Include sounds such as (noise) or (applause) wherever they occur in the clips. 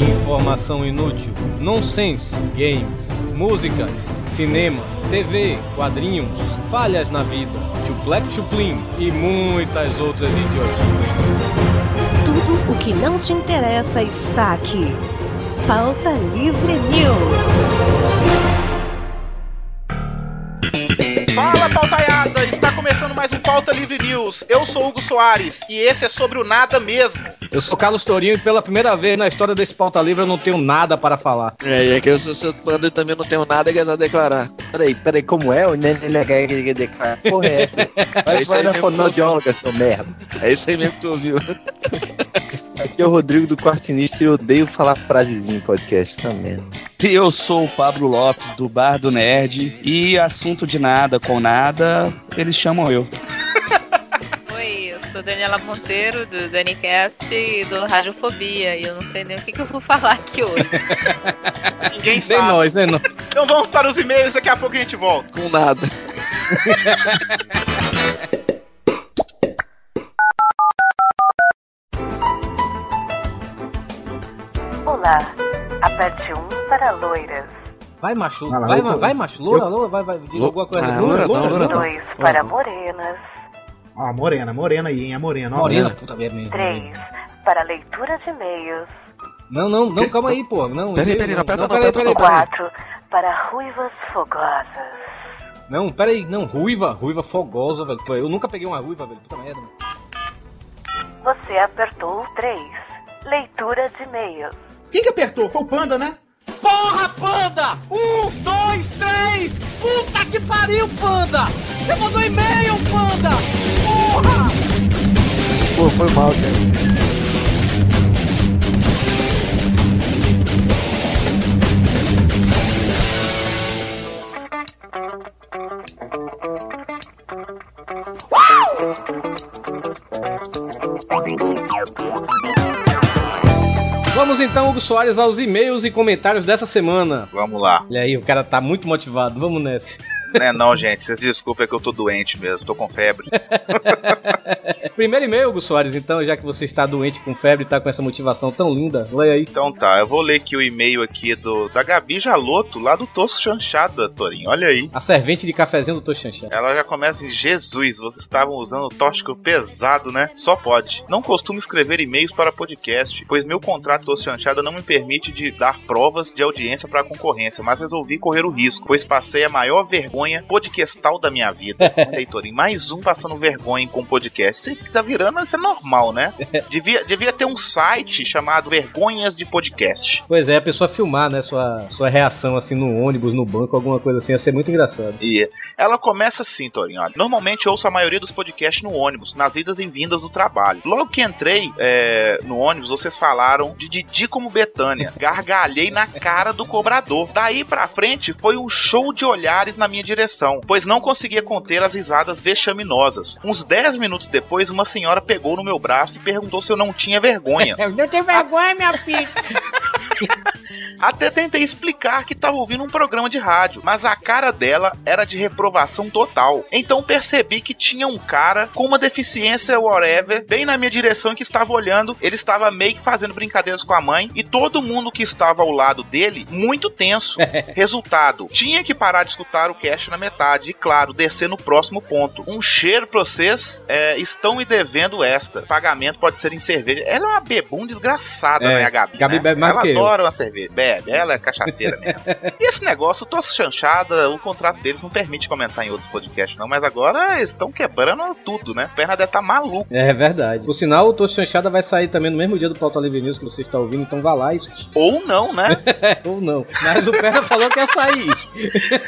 Informação inútil, nonsense, games, músicas, cinema, TV, quadrinhos, falhas na vida, chuplec chuplim e muitas outras idiotices. Tudo o que não te interessa está aqui. Pauta Livre News. Fala, pautaiada! Pauta Livre News. Eu sou Hugo Soares e esse é sobre o nada mesmo. Eu sou Carlos Tourinho e pela primeira vez na história desse Pauta Livre eu não tenho nada para falar. É, e é que eu sou seu panda e também não tenho nada a declarar. Peraí, peraí, como é? O Nenê declarar. Porra, é essa? Vai, vai na fonoaudióloga, seu merda. É isso aí mesmo que tu ouviu. (laughs) Aqui é o Rodrigo do Quartinista e eu odeio falar frasezinho em podcast também. Eu sou o Pablo Lopes do Bar do Nerd e assunto de nada com nada, eles chamam eu. (laughs) Oi, eu sou Daniela Monteiro do Danicast e do Radiofobia e eu não sei nem o que, que eu vou falar aqui hoje. (laughs) Ninguém Nem sabe. nós, nem nós. Então vamos para os e-mails, daqui a pouco a gente volta. Com nada. (laughs) Olá, aperte 1 para loiras, Vai, macho. Vai lá, vai, eu vai, vai, macho. Loura, loura, vai, vai. Diga alguma coisa. Ah, Loura, loura, loura, não, loura, loura. 2 para morenas, Ó, morena, morena aí, hein? A morena, ó. Morena, puta merda. 3 para leitura de e-mails, Não, não, não, calma aí, pô. Não, Peraí, peraí, não aperta não, peraí, aperta peraí, não. peraí. 4 para ruivas fogosas, Não, peraí, não, ruiva, ruiva fogosa, velho. Pô, Eu nunca peguei uma ruiva, velho. Puta merda. mano. você apertou o 3, leitura de e-mails, Quem que apertou? Foi o Panda, né? Porra, panda! Um, dois, três! Puta que pariu, panda! Você mandou e-mail, panda! Porra! Pô, foi mal, cara. Então, Hugo Soares, aos e-mails e comentários dessa semana. Vamos lá. Olha aí, o cara tá muito motivado. Vamos nessa. Não é não, gente. Vocês desculpem é que eu tô doente mesmo. Tô com febre. (laughs) Primeiro e-mail, Hugo Soares, então, já que você está doente com febre e tá com essa motivação tão linda, leia aí. Então tá, eu vou ler aqui o e-mail aqui do da Gabi Jaloto, lá do Tosso Chanchada, Torinho. Olha aí. A servente de cafezinho do Tochanchá. Ela já começa em Jesus, vocês estavam usando tóxico pesado, né? Só pode. Não costumo escrever e-mails para podcast, pois meu contrato do Chanchada não me permite de dar provas de audiência para a concorrência, mas resolvi correr o risco, pois passei a maior vergonha podcastal da minha vida. (laughs) Aí, Torinho, mais um passando vergonha com podcast. Você que tá virando, isso é normal, né? (laughs) Devia, devia ter um site chamado Vergonhas de Podcast. Pois é, a pessoa filmar, né, sua, sua reação assim no ônibus, no banco, alguma coisa assim, ia ser muito engraçado. E ela começa assim, Torinho. Olha, normalmente eu ouço a maioria dos podcasts no ônibus, nas idas e vindas do trabalho. Logo que entrei é, no ônibus, vocês falaram de Didi como Betânia. (laughs) Gargalhei na cara do cobrador. Daí pra frente foi um show de olhares na minha direção, pois não conseguia conter as risadas vexaminosas. Uns 10 minutos depois, uma senhora pegou no meu braço e perguntou se eu não tinha vergonha. (laughs) Eu não tenho vergonha, minha filha. (laughs) Até tentei explicar que estava ouvindo um programa de rádio, mas a cara dela era de reprovação total. Então percebi que tinha um cara com uma deficiência whatever bem na minha direção que estava olhando. Ele estava meio que fazendo brincadeiras com a mãe e todo mundo que estava ao lado dele muito tenso. (laughs) Resultado: tinha que parar de escutar o cast na metade e, claro, descer no próximo ponto. Um cheiro pra vocês. é, estão me devendo esta. Pagamento pode ser em cerveja. Ela é uma bebum desgraçada, É, né, a Gabi? Gabi né? bebe mais Ela adora uma cerveja. Bebe, ela é cachaceira mesmo. e esse negócio, tô chanchada, o contrato deles não permite comentar em outros podcasts, não. Mas agora eles estão quebrando tudo, né? O Bernadette tá maluco. É verdade. Por sinal, o Tosso Chanchada vai sair também no mesmo dia do Pauta Livre News que você está ouvindo, então vá lá e escute. Ou não, né? (laughs) Ou não. Mas o Perna falou que ia sair.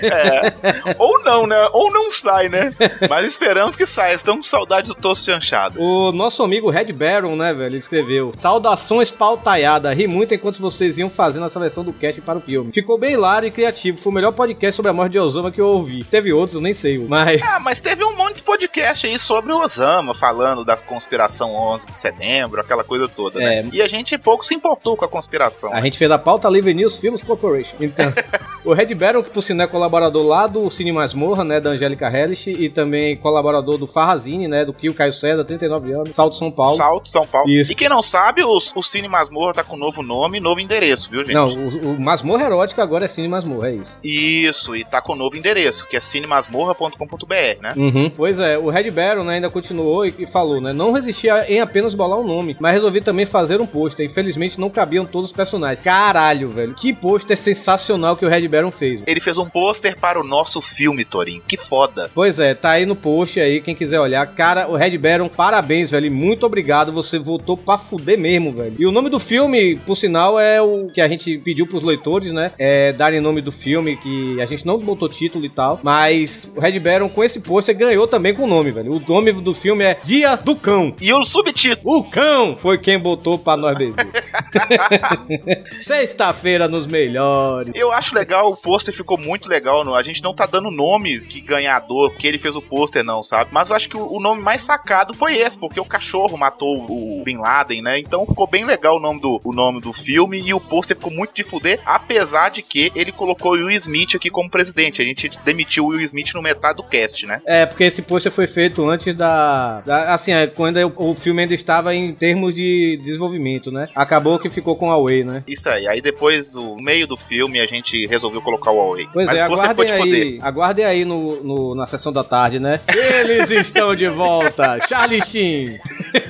É. Ou não, né? Ou não sai, né? Mas esperamos que saia. Estão com saudade do tosso chanchado. O nosso amigo Red Baron, né, velho, ele escreveu: Saudações pautaiada. Ri muito enquanto vocês iam fazendo a seleção do cast para o filme. Ficou bem hilário e criativo. Foi o melhor podcast sobre a morte de Osama que eu ouvi. Teve outros, eu nem sei, mas. Ah, mas teve um monte de podcast aí sobre o Osama, falando da conspiração 11 de setembro, aquela coisa toda, né? É. E a gente pouco se importou com a conspiração. A gente fez a pauta Livre News Films Corporation. Então, (laughs) o Red Baron, que por sinal é colaborador lá do Cine Masmorra, né, da Angélica Hellish, e também colaborador do Farrazine, né, do Kio Caio César, 39 anos, Salto São Paulo. Salto, São Paulo. Isso. E quem não sabe, o, o Cine Masmorra tá com novo nome e novo endereço, viu, gente? Não, o, o Masmorra Erótica agora é Cine Masmorra, é isso. Isso, e tá com novo endereço, que é cinemasmorra.com.br, né? Uhum. Pois é, o Red Baron né, ainda continuou e, e falou, né? Não resistia em apenas bolar um nome, mas resolvi também fazer um pôster. Infelizmente não cabiam todos os personagens. Caralho, velho. Que pôster sensacional que o Red Baron fez. Ele fez um pôster para o nosso filme, Torinho. Que foda. Pois é, tá aí no post aí, quem quiser olhar. Cara, o Red Baron, parabéns, velho. e Muito obrigado. Você voltou pra fuder mesmo, velho. E o nome do filme, por sinal, é o que a gente pediu pros leitores, né? É darem nome do filme, que a gente não botou título e tal. Mas o Red Baron, com esse pôster, ganhou também com o nome, velho. O nome do filme é Dia do Cão. E o subtítulo. O cão foi quem botou pra nós beber. (laughs) Sexta-feira nos melhores. Eu acho legal, o pôster ficou muito legal. no- A gente não tá dando nome que ganhador, porque ele fez o pôster, não, sabe? Mas eu acho que o, o nome mais sacado foi esse, porque o cachorro matou o Bin Laden, né? Então ficou bem legal o nome do, o nome do filme e o pôster ficou muito de fuder, apesar de que ele colocou o Will Smith aqui como presidente. A gente demitiu o Will Smith no metade do cast, né? É, porque esse pôster foi feito antes da. da- assim, é, quando o, o filme ainda estava em termos de desenvolvimento, né? Acabou que ficou com a Way, né? Isso aí. Aí depois, o meio do filme, a gente resolveu colocar o Huawei. Pois Mas é, ficou aguardem de aí, aguardem aí no, no- na sessão da tarde, né? Eles estão de volta! (laughs) Charlie Sheen,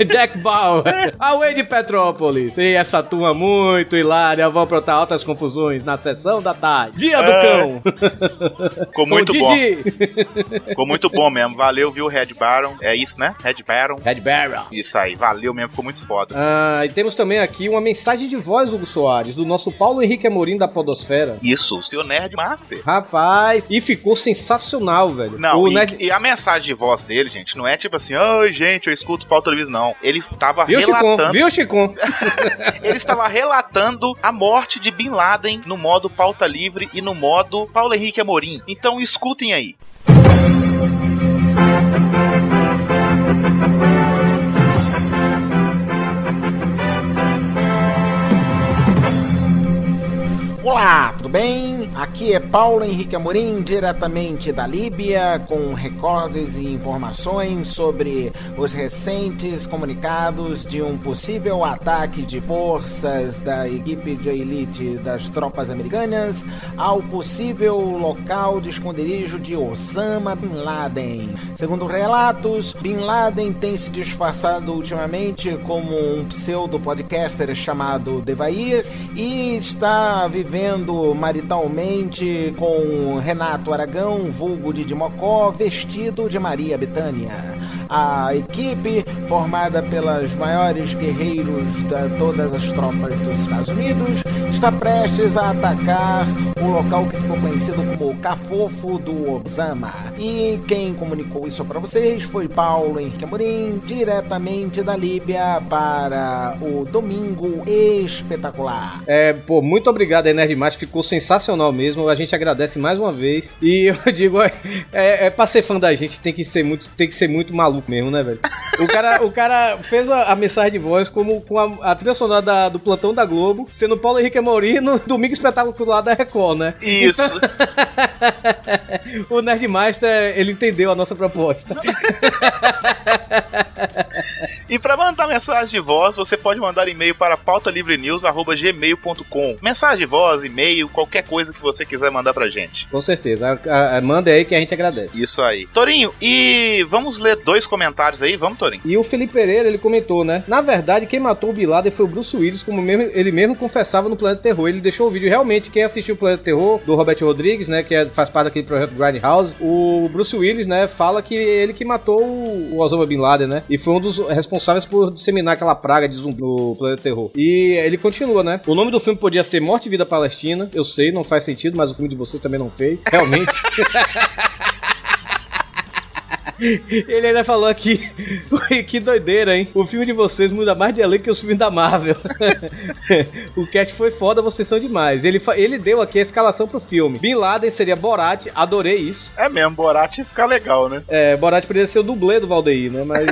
Jack Bauer, a Way de Petrópolis e essa turma muito hilária vão aprontar altas confusões na sessão da tarde. Dia do É. cão! (laughs) Ficou muito bom. Ficou muito bom mesmo. Valeu, viu, Red Baron. É isso, né? Red Baron. Red Barrel. Isso aí, valeu mesmo, ficou muito foda. Ah, e temos também aqui uma mensagem de voz, Hugo Soares, do nosso Paulo Henrique Amorim da Podosfera. Isso, o seu Nerd Master. Rapaz, e ficou sensacional, velho. Não, e, Nerd- e a mensagem de voz dele, gente, não é tipo assim, ai, gente, eu escuto pauta livre, não. Ele tava Viu, Chicon? relatando. Viu, Chicon? (laughs) Ele estava relatando a morte de Bin Laden no modo pauta livre e no modo Paulo Henrique Amorim. Então escutem aí. Olá, tudo bem? Aqui é Paulo Henrique Amorim, diretamente da Líbia, com recordes e informações sobre os recentes comunicados de um possível ataque de forças da equipe de elite das tropas americanas ao possível local de esconderijo de Osama Bin Laden. Segundo relatos, Bin Laden tem se disfarçado ultimamente como um pseudo podcaster chamado Devair e está vivendo maritalmente com Renato Aragão, vulgo de Dimocó, vestido de Maria Bethânia. A equipe, formada pelas maiores guerreiros de todas as tropas dos Estados Unidos, está prestes a atacar o local que ficou conhecido como Cafofo do Osama. E quem comunicou isso para vocês foi Paulo Henrique Amorim, diretamente da Líbia para o Domingo Espetacular. É, pô, muito obrigado aí, Nerd Mais, ficou sensacional mesmo. A gente agradece mais uma vez. E (laughs) eu digo, é, é pra ser fã da gente, tem que ser muito, tem que ser muito maluco mesmo, né, velho? O cara, o cara fez a, a mensagem de voz como com a, a trilha sonora da- do plantão da Globo, sendo Paulo Henrique Amorim no (laughs) Domingo Espetacular da Record, né? Isso. (laughs) o Nerdmaster, ele entendeu a nossa proposta. E para mandar mensagem de voz, você pode mandar e-mail para pautalivrenews@gmail.com. Mensagem de voz, e-mail, qualquer coisa que você quiser mandar pra gente. Com certeza. A- a- manda aí que a gente agradece. Isso aí. Torinho, e vamos ler dois comentários aí, vamos, Torinho? E o Felipe Pereira, ele comentou, né? Na verdade, quem matou o Bin Laden foi o Bruce Willis, como mesmo- ele mesmo confessava no Planeta Terror. Ele deixou o vídeo. Realmente, quem assistiu o Planeta Terror, do Robert Rodrigues, né? Que é- faz parte daquele projeto Grindhouse, o Bruce Willis, né? Fala que ele que matou o o Osama Bin Laden, né? E foi um dos responsáveis por disseminar aquela praga de zumbi no Planeta Terror. E ele continua, né? O nome do filme podia ser Morte e Vida Palestina. Eu sei, não faz sentido, mas o filme de vocês também não fez. Realmente. (laughs) Ele ainda falou aqui, (laughs) que doideira, hein? O filme de vocês muda mais de elenco que os filmes da Marvel. (laughs) o cast foi foda, vocês são demais. Ele, ele deu aqui a escalação pro filme. Bin Laden seria Borat, adorei isso. É mesmo, Borat fica legal, né? É, Borat poderia ser o dublê do Valdeir, né? Mas.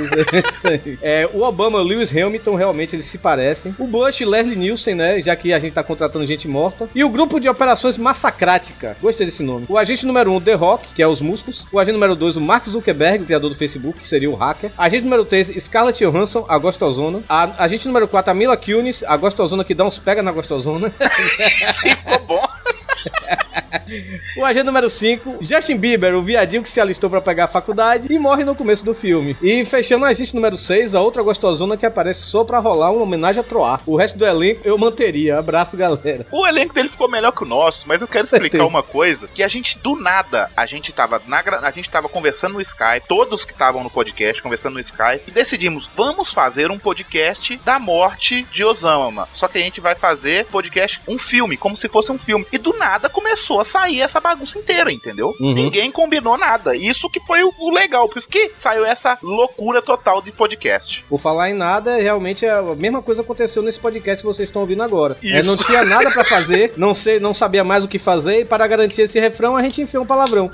(laughs) é, o Obama e o Lewis Hamilton, realmente, eles se parecem. O Bush Leslie Nielsen, né? Já que a gente tá contratando gente morta. E o grupo de operações Massacrática. Gostei desse nome. O agente número 1, um, The Rock, que é os músculos. O agente número 2, o Mark Zuckerberg, o criador do Facebook, que seria o hacker. Agente número 3, Scarlett Johansson, a gostosona. A agente número 4, a Mila Kunis, a gostosona que dá uns pega na gostosona. (laughs) Ficou bom. (laughs) O agente número 5, Justin Bieber, o viadinho que se alistou pra pegar a faculdade e morre no começo do filme. E fechando o agente número 6, a outra gostosona que aparece só pra rolar uma homenagem a Troar. O resto do elenco eu manteria. Abraço, galera. O elenco dele ficou melhor que o nosso, mas eu quero Certeza. explicar uma coisa, que a gente do nada, a gente tava na a gente tava conversando no Skype, todos que estavam no podcast conversando no Skype e decidimos, vamos fazer um podcast da morte de Osama. Só que a gente vai fazer podcast um filme, como se fosse um filme. E do nada começou a sair essa bagunça inteira, entendeu? Uhum. Ninguém combinou nada. Isso que foi o, o legal, por isso que saiu essa loucura total de podcast. Por falar em nada, realmente a mesma coisa aconteceu nesse podcast que vocês estão ouvindo agora. Isso. É, não tinha nada pra fazer, não sei, não sabia mais o que fazer e para garantir esse refrão a gente enfiou um palavrão.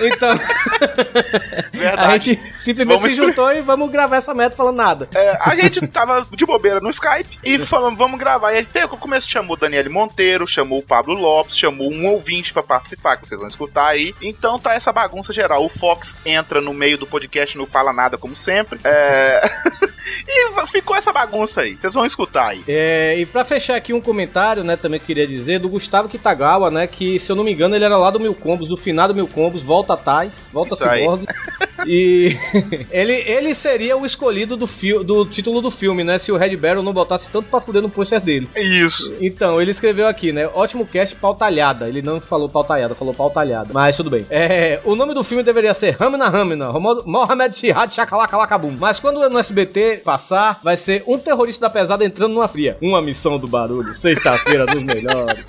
então, (laughs) Verdade. a gente simplesmente Vamos se juntou e vamos gravar essa meta falando nada. É, a gente tava de bobeira no Skype e falando, vamos gravar. E aí pegou, começou, chamou o Daniele Monteiro, chamou o Pablo Lopes, chamou um ouvinte pra participar, que vocês vão escutar aí. Então tá essa bagunça geral. O Fox entra no meio do podcast, não fala nada como sempre. É... (laughs) e ficou essa bagunça aí. Vocês vão escutar aí. É, e pra fechar aqui um comentário, né, também queria dizer, do Gustavo Kitagawa, né, que se eu não me engano ele era lá do Mil Combos, do finado Mil Combos, volta Tais, volta aí. Cyborg. (laughs) E (laughs) ele, ele seria o escolhido do, do título do filme, né, se o Red Barrel não botasse tanto pra fuder no pôster dele. Isso. Então, ele escreveu aqui, né? Ótimo cast pautalhada. Ele não falou pautalhada, falou pautalhada. Mas tudo bem. É, o nome do filme deveria ser Ramina Ramina, Mohamed Shihad Shakalakabum. Mas quando no SBT passar, vai ser um terrorista da pesada entrando numa fria. Uma missão do barulho, sexta-feira dos melhores.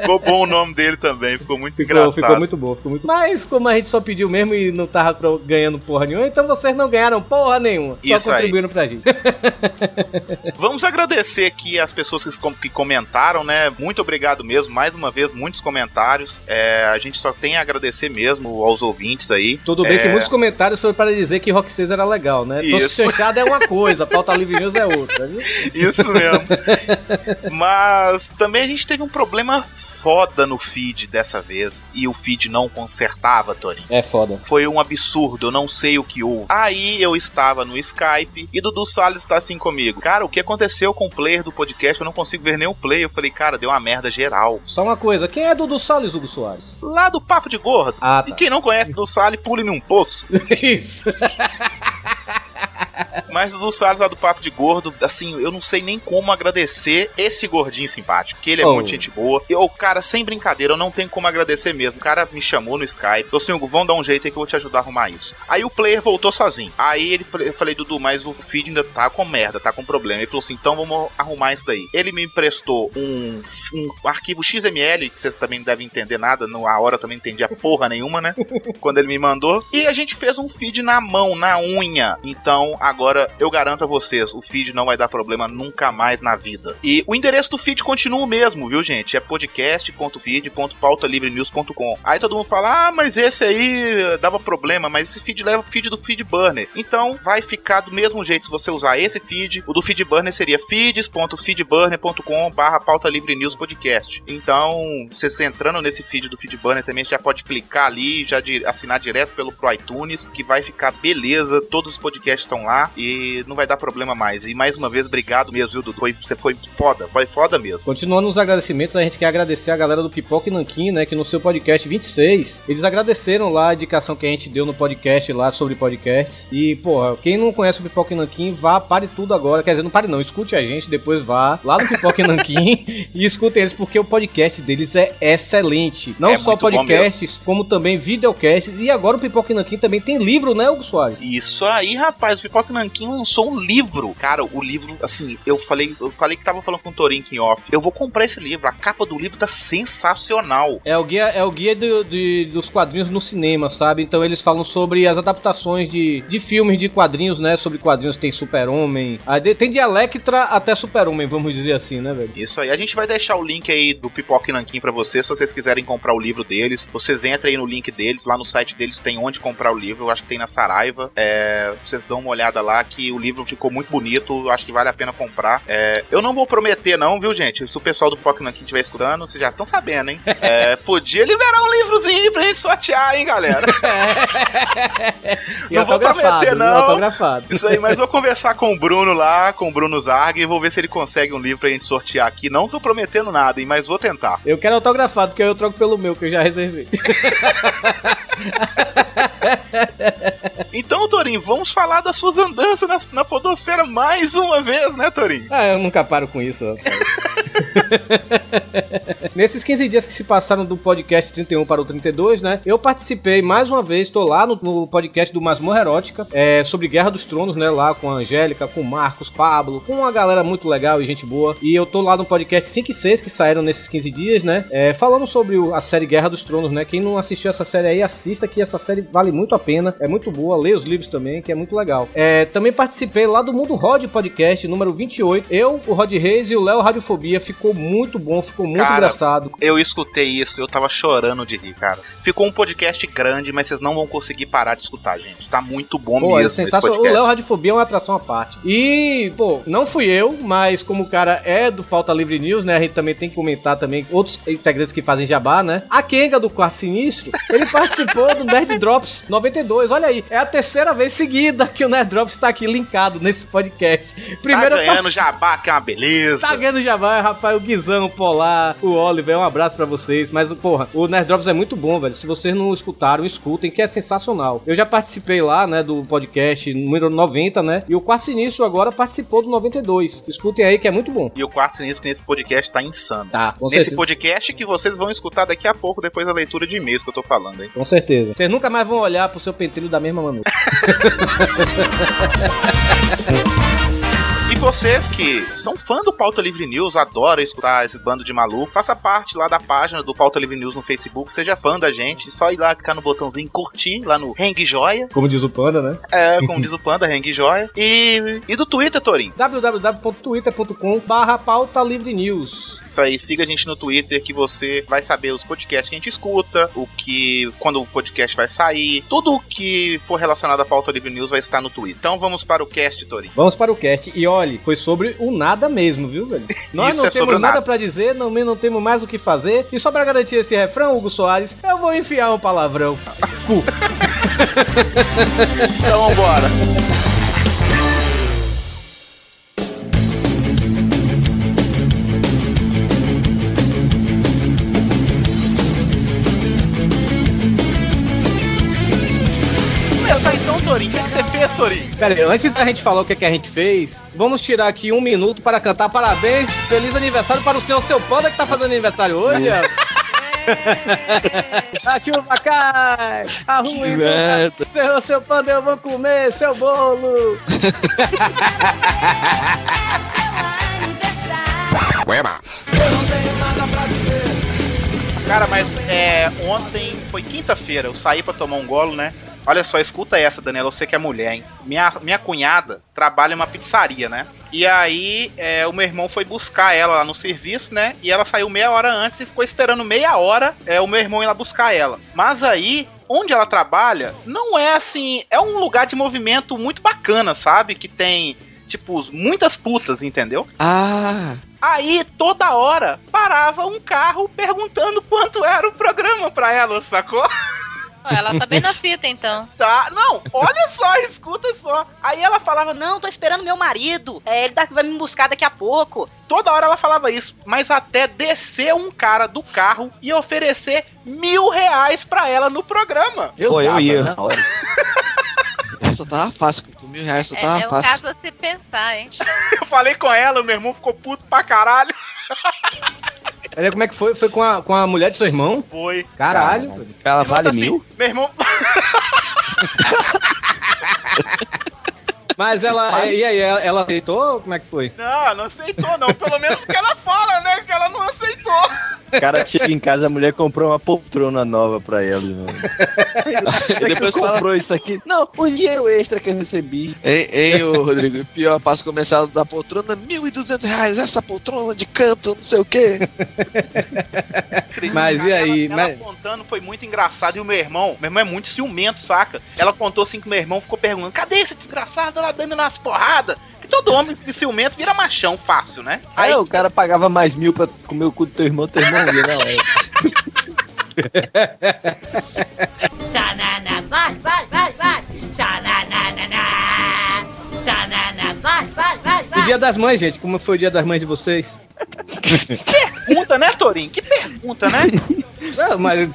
Ficou bom o nome dele também, ficou muito Ficou, engraçado. ficou muito bom, ficou muito Mas como a gente só pediu mesmo e não tava ganhando porra nenhuma, então vocês não ganharam porra nenhuma. Só Isso aí. contribuíram pra gente. (laughs) Vamos agradecer aqui as pessoas que, com- que comentaram, né? Muito obrigado mesmo. Mais uma vez, muitos comentários. É, a gente só tem a agradecer mesmo aos ouvintes aí. Tudo bem É, que muitos comentários foram para dizer que Rock 6 era legal, né? Tosco. Chanchada é uma (laughs) coisa, Pauta Livre News é outra, viu? Isso mesmo. (laughs) Mas também a gente teve um problema foda no feed dessa vez. E o feed não consertava, Torinho. É foda. Foi um absurdo, eu não sei o que houve. Aí eu estava no Skype e Dudu Salles está assim comigo. Cara, o que aconteceu com o player do podcast? Eu não consigo ver nem o play. Eu falei, cara, deu uma merda geral. Só uma coisa, quem é Dudu Salles, Hugo Soares? Lá do Papo de Gordo. Ah, E tá. quem não conhece Dudu Salles, pule num poço. (laughs) Isso. (laughs) Mas Dudu Salles lá do Papo de Gordo, assim, eu não sei nem como agradecer esse gordinho simpático, que ele é Oh. muito gente boa. E o cara, sem brincadeira, eu não tenho como agradecer mesmo. O cara me chamou no Skype, falou assim, vamos dar um jeito aí que eu vou te ajudar a arrumar isso. Aí o player voltou sozinho. Aí ele eu falei, Dudu, mas o feed ainda tá com merda, tá com problema. Ele falou assim, então vamos arrumar isso daí. Ele me emprestou um, um arquivo XML, que vocês também não devem entender nada, a hora eu também não entendi a porra nenhuma, né? (laughs) quando ele me mandou. E a gente fez um feed na mão, na unha. Então, agora eu garanto a vocês, o feed não vai dar problema nunca mais na vida. E o endereço do feed continua o mesmo, viu, gente? É podcast.feed.pautalivrenews.com. Aí todo mundo fala: "Ah, mas esse aí dava problema, mas esse feed leva o feed do feed burner". Então, vai ficar do mesmo jeito se você usar esse feed. O do feed burner seria feeds.feedburner.com/barra pauta livre news podcast. Então, você entrando nesse feed do feed burner também já pode clicar ali já di- assinar direto pelo Pro iTunes, que vai ficar beleza. Todos os podcasts estão lá e não vai dar problema mais. E mais uma vez, obrigado mesmo, viu, Dudu? Foi, você foi foda, foi foda mesmo. Continuando os agradecimentos, a gente quer agradecer a galera do Pipoca e Nanquim, né? Que no seu podcast 26, eles agradeceram lá a indicação que a gente deu no podcast lá sobre podcasts. E, porra, quem não conhece o Pipoca e Nanquim, vá, pare tudo agora. Quer dizer, não pare não, escute a gente, depois vá lá no Pipoca e Nanquim (laughs) e escutem eles, porque o podcast deles é excelente. Não É só podcasts, como também videocasts. E agora o Pipoca e Nanquim também tem livro, né, Hugo Soares? Isso aí, rapaz, o Pipoca Nanquim Nankin lançou um livro. Cara, o livro, assim, eu falei, eu falei que tava falando com o Torin em off. Eu vou comprar esse livro. A capa do livro tá sensacional. É o guia, é o guia do- de- dos quadrinhos no cinema, sabe? Então eles falam sobre as adaptações de, de filmes de quadrinhos, né? Sobre quadrinhos tem Super-Homem. de- Tem de Electra até Super-Homem, vamos dizer assim, né, velho? Isso aí. A gente vai deixar o link aí do Pipoca e Nankin pra vocês, se vocês quiserem comprar o livro deles. Vocês entrem aí no link deles, lá no site deles tem onde comprar o livro. Eu acho que tem na Saraiva. É, vocês dão uma olhada lá que o livro ficou muito bonito. Acho que vale a pena comprar. É, eu não vou prometer, não, viu, gente? Se o pessoal do e Nankin estiver escutando, vocês já estão sabendo, hein? (laughs) É, podia liberar um livrozinho pra gente sortear, hein, galera? (laughs) Não vou prometer, não. Autografado. Isso aí, mas vou conversar com o Bruno lá, com o Bruno Zarg, e vou ver se ele consegue um livro pra gente sortear aqui. Não tô prometendo nada, hein, mas vou tentar. Eu quero autografado, porque eu troco pelo meu, que eu já reservei. (laughs) Então, Torinho, vamos falar das suas andanças na, na podosfera mais uma vez, né, Torinho? Ah, eu nunca paro com isso. (laughs) Nesses 15 dias que se passaram do podcast 31 para o 32, né? Eu participei mais uma vez, tô lá no, no podcast do Masmorra Erótica, é, sobre Guerra dos Tronos, né? Lá com a Angélica, com o Marcos, Pablo, com uma galera muito legal e gente boa. E eu tô lá no podcast 5 e 6 que saíram nesses 15 dias, né? É, falando sobre o- a série Guerra dos Tronos, né? Quem não assistiu essa série aí, assista que essa série vale muito a pena. É muito boa, lê os livros também, que é muito legal. É, também participei lá do Mundo Rod Podcast, número 28. Eu, o Rod Reis e o Léo Radiofobia. Ficou muito bom, ficou muito Cara, engraçado. Eu escutei isso, eu tava chorando de rir, cara. Ficou um podcast grande, mas vocês não vão conseguir parar de escutar, gente. Tá muito bom Pô, é mesmo sensacional. O. Léo Radiofobia é uma atração à parte. E, pô, não fui eu, mas como o cara é do Pauta Livre News, né? A gente também tem que comentar também outros integrantes que fazem jabá, né? A Kenga do Quarto Sinistro, ele (laughs) participou do Nerd Drops 92. Olha aí, é a terceira vez seguida que o Nerd Drops tá aqui linkado nesse podcast. Primeiro tá ganhando jabá, que é uma beleza. Tá ganhando jabá, rapaz, o Guizão, o Polar, o Oliver, um abraço pra vocês. Mas, porra, o Nerd Drops é muito bom, velho. Se vocês não escutaram, escutem, que é sensacional. Eu já participei lá, né, do podcast número 90, né? E o Quarto Sinistro agora participou do 92. Escutem aí, que é muito bom. E o quarto sinistro nesse podcast tá insano. Tá, com Nesse certeza. podcast que vocês vão escutar daqui a pouco, depois da leitura de e-mails que eu tô falando, hein? Com certeza. Vocês nunca mais vão olhar pro seu pentelho da mesma maneira. (laughs) E vocês que são fã do Pauta Livre News, adoram escutar esse bando de maluco, faça parte lá da página do Pauta Livre News no Facebook, seja fã da gente, só ir lá clicar no botãozinho curtir lá no Hang Joia, Como diz o Panda, né? é, como diz o Panda, Hang Joia, e, e do Twitter, Torinho. www.twitter.com barra pauta livre news. Isso aí, siga a gente no Twitter que você vai saber os podcasts que a gente escuta, o que. quando o podcast vai sair, tudo o que for relacionado à Pauta Livre News vai estar no Twitter. Então vamos para o cast, Torinho. Vamos para o cast. E olhe, foi sobre o nada mesmo, viu, velho? (laughs) Nós Isso não é temos nada nada. pra dizer, não, não temos mais o que fazer. E só pra garantir esse refrão, Hugo Soares, eu vou enfiar um palavrão. Cu. (laughs) Então vambora. Pera aí, antes da gente falar o que, que a gente fez, vamos tirar aqui um minuto para cantar parabéns, feliz aniversário para o senhor seu panda que tá fazendo aniversário hoje. ó. a chuva cai, a rua merda. Seu, seu panda, eu vou comer seu bolo. Cara, mas é, ontem foi quinta-feira, eu saí pra tomar um golo, né? Olha só, escuta essa, Daniela, você que é mulher, hein? Minha, minha cunhada trabalha em uma pizzaria, né? E aí, é, o meu irmão foi buscar ela lá no serviço, né? E ela saiu meia hora antes e ficou esperando meia hora é, o meu irmão ir lá buscar ela. Mas aí, onde ela trabalha, não é assim. É um lugar de movimento muito bacana, sabe? Que tem, tipo, muitas putas, entendeu? Ah, Aí, toda hora, parava um carro perguntando quanto era o programa pra ela, sacou? (laughs) Ela tá bem (laughs) na fita, então. Tá, não, olha só, (laughs) escuta só. Aí ela falava, não, tô esperando meu marido, é, ele tá- vai me buscar daqui a pouco. Toda hora ela falava isso, mas até descer um cara do carro e oferecer mil reais pra ela no programa. Pô, eu ia. essa (laughs) tava fácil. Mil reais só É, é um fácil. caso a se pensar, hein? (laughs) Eu falei com ela, meu irmão ficou puto pra caralho. Aí, como é que foi? Foi com a, com a mulher de seu irmão? Foi. Caralho. Ela vale assim, mil? Meu irmão. (laughs) (laughs) Mas ela. E aí, ela, ela aceitou? Como é que foi? Não, não aceitou, não. Pelo menos que ela fala, né? Que ela não aceitou. O cara chega em casa, a mulher comprou uma poltrona nova pra ela. Mano. E depois fala, comprou isso aqui. Não, o dinheiro extra que eu recebi. hein, hein, ô Rodrigo, pior, passa comercial da poltrona, 1.200 reais, essa poltrona de canto, não sei o quê. Mas e aí? Ela, ela Mas- contando foi muito engraçado. E o meu irmão, meu irmão é muito ciumento, saca? Ela contou assim que meu irmão ficou perguntando: cadê esse desgraçado lá dando nas porradas? Que todo homem de ciumento vira machão fácil, né? Aí o cara pagava mais mil pra comer o cu do teu irmão, teu irmão ia, não é? (laughs) Xanana, vai, vai, vai, vai. Xananana. Xanana, vai, vai, vai, E vai. dia das mães, gente? Como foi o dia das mães de vocês? Pergunta, né, Torinho? Que pergunta, né? (laughs) Não, mas.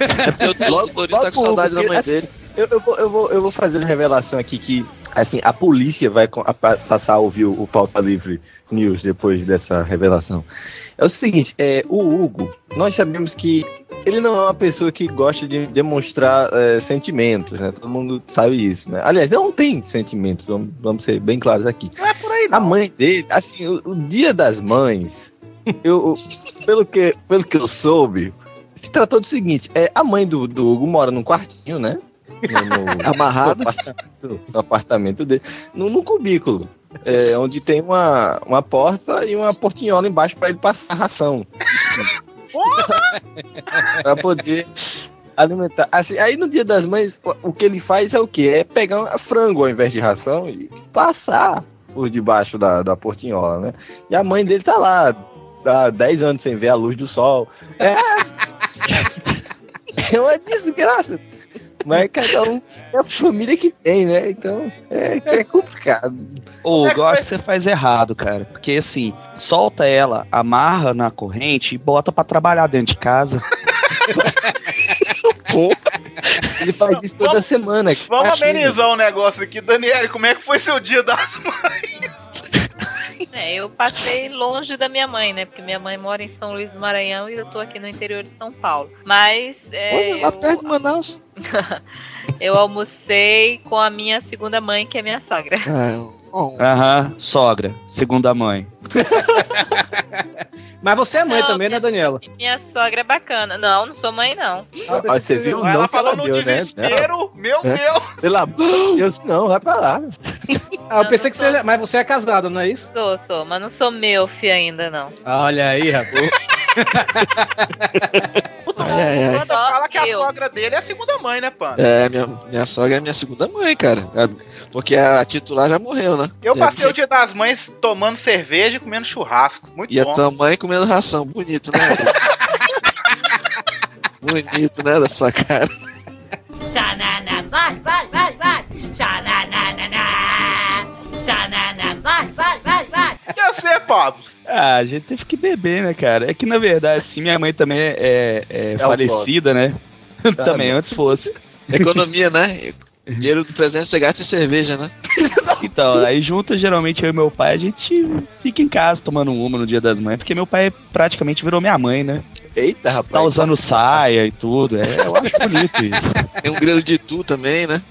É porque o Logo- Torinho tá com saudade da mãe assim, dele. Eu, eu vou, eu, vou, eu vou fazer uma revelação aqui que, assim, a polícia vai a- passar a ouvir o, o Pauta Livre News depois dessa revelação. É o seguinte, é, o Hugo, nós sabemos que ele não é uma pessoa que gosta de demonstrar é, sentimentos, né? Todo mundo sabe isso, né? Aliás, não tem sentimentos, vamos, vamos ser bem claros aqui. Não é por aí, A não. mãe dele, assim, o, o dia das mães, eu- pelo, que, pelo que eu soube, se tratou do seguinte: é, a mãe do, do Hugo mora num quartinho, né? No, no- (laughs) Amarrado. no apartamento, no apartamento dele, no, num cubículo. é, onde tem uma, uma porta e uma portinhola embaixo para ele passar ração. para poder alimentar. Assim, aí no dia das mães, o, o que ele faz é o quê? É pegar um frango ao invés de ração e passar por debaixo da, da portinhola, né? E a mãe dele tá lá, há 10 anos sem ver a luz do sol. É, (laughs) é uma desgraça. Mas (laughs) cada um é a família que tem, né? Então é, é complicado. É que acho foi? que você faz errado, cara. Porque assim, solta ela, amarra na corrente e bota pra trabalhar dentro de casa. (laughs) Ele faz isso toda Vamos- semana. Vamos Imagina. amenizar um negócio aqui. Daniele, como é que foi seu dia das (laughs) mães? É, eu passei longe da minha mãe, né? Porque minha mãe mora em São Luís do Maranhão e eu tô aqui no interior de São Paulo. Mas é, Olha, lá eu, perto de Manaus. (laughs) eu almocei com a minha segunda mãe, que é minha sogra. Ah, ó, Aham, sogra, segunda mãe. (laughs) Mas você é mãe Não, também, né, Daniela? Minha sogra é bacana. Não, não sou mãe, não. Olha, você viu? Ela Não que falou ela no deu, né? desespero. Meu É. Deus. Não, Pelo amor de Deus, não, vai pra lá. Ah, eu Não, pensei não que você. sou. Mas você é casada, não é isso? Sou, sou, mas não sou meu filho ainda, não. Olha aí, rapaz. Ai, ai, ai. Panda fala que a Eu. sogra dele é a segunda mãe, né, Panda? É, minha, minha sogra é minha segunda mãe, cara. Porque a titular já morreu, né? Eu É, passei o dia das mães tomando cerveja e comendo churrasco. Muito E a bom. tua mãe comendo ração. Bonito, né? (laughs) Bonito, né? Da sua cara. E você, Pablo? Ah, a gente teve que beber, né, cara? É que na verdade, sim, minha mãe também é, é É falecida, né? (laughs) também, antes fosse. Economia, né? Dinheiro do presente você gasta em cerveja, né? (laughs) Então, aí junto, geralmente, eu e meu pai, a gente fica em casa tomando uma no dia das mães, porque meu pai praticamente virou minha mãe, né? Eita, rapaz. Tá usando saia e tudo. É, eu acho bonito isso. Tem um grelo de tu também, né?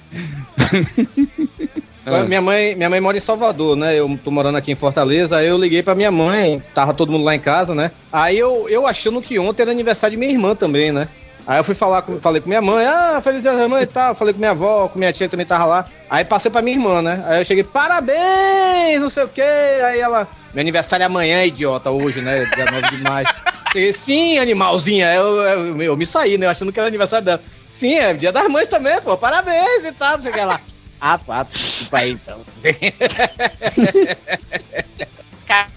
(laughs) Ah. Minha, mãe, minha mãe mora em Salvador, né? Eu tô morando aqui em Fortaleza. Aí eu liguei pra minha mãe, tava todo mundo lá em casa, né? Aí eu, eu achando que ontem era aniversário de minha irmã também, né? Aí eu fui falar com, falei com minha mãe, ah, feliz dia da mãe e tal. Falei com minha avó, com minha tia também tava lá. Aí passei pra minha irmã, né? Aí eu cheguei, parabéns, não sei o quê. Aí ela, meu aniversário é amanhã, idiota, hoje, né? Dia 9 de maio. Cheguei, sim, animalzinha. Eu, eu, eu me saí, né? Achando que era aniversário dela. Sim, é dia das mães também, pô. Parabéns e tal, não sei o que lá. Ah, pá, desculpa aí então. (laughs)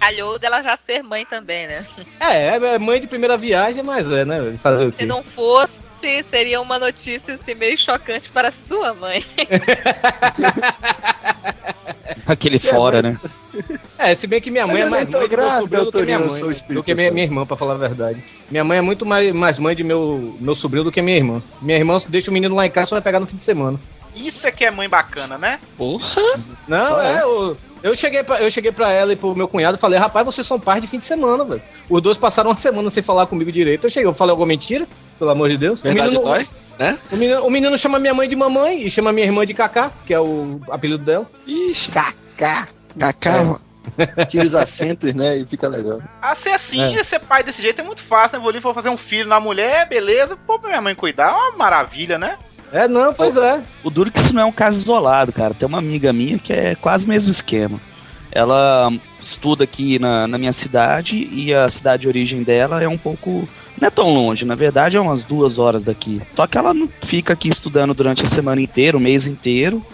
Calhou dela já ser mãe também, né? É, é mãe de primeira viagem, mas é, né? Fazer o Se quê? não fosse, seria uma notícia assim, meio chocante para sua mãe. (laughs) Aquele Se é fora, mãe- né? É, se bem que minha mãe é eu mais mãe do meu grávida, sobrinho do que minha mãe. né? Do que minha, minha irmã, pra falar a verdade. Minha mãe é muito mais, mais mãe de meu, meu sobrinho do que minha irmã. Minha irmã deixa o menino lá em casa só vai pegar no fim de semana. Isso é que é mãe bacana, né? Porra! Não, é, é. eu, eu, cheguei pra, eu cheguei pra ela e pro meu cunhado e falei, rapaz, vocês são pais de fim de semana, velho. Os dois passaram uma semana sem falar comigo direito. Eu cheguei, eu falei alguma mentira, pelo amor de Deus. O Verdade menino, dói? Né? O menino, o menino chama minha mãe de mamãe e chama minha irmã de Cacá, que é o apelido dela. Ixi, Cacá. Cacá. Tira os acentos, né? E fica legal. Ah, ser assim, ser pai desse jeito é muito fácil, né? Vou ali, vou fazer um filho na mulher, beleza. Pô, pra minha mãe cuidar, é uma maravilha, né? É, não, pois é. O duro que isso não é um caso isolado, cara. Tem uma amiga minha que é quase o mesmo esquema. Ela estuda aqui na, na minha cidade e a cidade de origem dela é um pouco. Não é tão longe, na verdade é umas duas horas daqui. Só que ela não fica aqui estudando durante a semana inteira, o mês inteiro,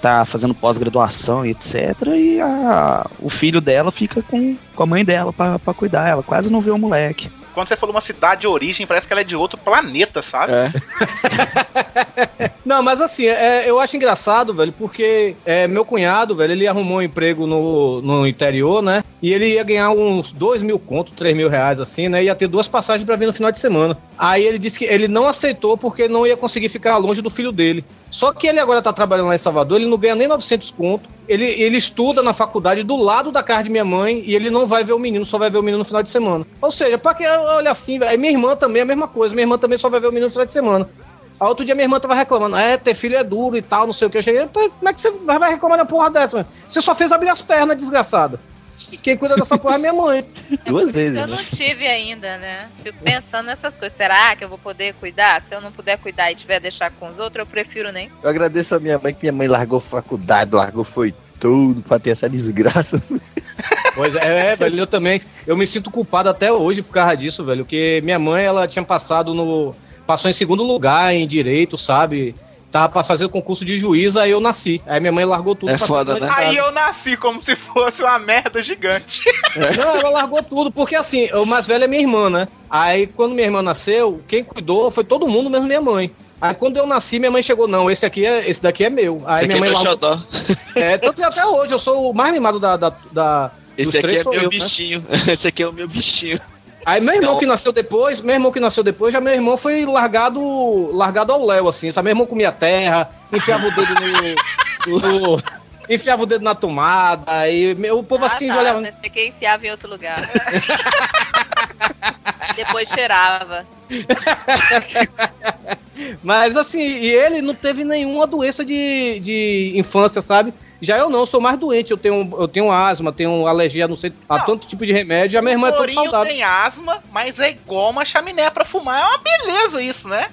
tá fazendo pós-graduação e etc. E a, o filho dela fica com, com a mãe dela pra cuidar. Ela quase não vê o moleque. Quando você falou uma cidade de origem, parece que ela é de outro planeta, sabe? É. (laughs) Não, mas assim, é, eu acho engraçado, velho, porque é, meu cunhado, velho, ele arrumou um emprego no, no interior, né? E ele ia ganhar uns 2 mil conto, 3 mil reais, assim, né? Ia ter duas passagens pra vir no final de semana. Aí ele disse que ele não aceitou porque não ia conseguir ficar longe do filho dele. Só que ele agora tá trabalhando lá em Salvador, ele não ganha nem 900 conto. Ele, ele estuda na faculdade do lado da casa de minha mãe e ele não vai ver o menino, só vai ver o menino no final de semana. Ou seja, pra que olha assim? Aí minha irmã também é a mesma coisa, minha irmã também só vai ver o menino no final de semana. Aí outro dia minha irmã tava reclamando, é, ter filho é duro e tal, não sei o que. Eu cheguei, "Pô, como é que você vai reclamar da porra dessa, mano? Você só fez abrir as pernas, desgraçada. Quem cuida dessa porra é minha mãe. (laughs) Duas vezes, Eu né? não tive ainda, né? Fico pensando nessas coisas. Será que eu vou poder cuidar? Se eu não puder cuidar e tiver deixar com os outros, eu prefiro nem. Eu agradeço a minha mãe, que minha mãe largou faculdade, largou foi tudo pra ter essa desgraça. (laughs) Pois é, é, velho, eu também. Eu me sinto culpado até hoje por causa disso, velho. Porque minha mãe, ela tinha passado no. Passou em segundo lugar em direito, sabe? Tava pra fazer o concurso de juiz, aí eu nasci. Aí minha mãe largou tudo É pra foda, né? Aí eu nasci como se fosse uma merda gigante. (laughs) Não, ela largou tudo, porque assim, o mais velho é minha irmã, né? Aí quando minha irmã nasceu, quem cuidou foi todo mundo, menos minha mãe. Aí quando eu nasci, minha mãe chegou, não, esse aqui é, esse daqui é meu. Aí Esse aqui minha é mãe meu largou. xodó. (laughs) É, tanto que até hoje eu sou o mais mimado da. da, da Esse aqui é meu eu, né? bichinho. (laughs) Esse aqui é o meu bichinho. Aí meu irmão Não. que nasceu depois, meu irmão que nasceu depois, já meu irmão foi largado, largado ao léu, assim. Sabe? Meu irmão comia terra, enfiava o dedo no. no- enfiava o dedo na tomada, e meu- o povo Ah, assim tá, olhava. Pensei que enfiava em outro lugar. (laughs) Depois cheirava. (laughs) Mas assim, e ele não teve nenhuma doença de, de infância, sabe? Já eu não, sou mais doente. Eu tenho, eu tenho asma, tenho alergia, não sei, a Não. tanto tipo de remédio. A minha irmã é o toda saudável. tem asma, mas é igual uma chaminé pra fumar. É uma beleza isso, né?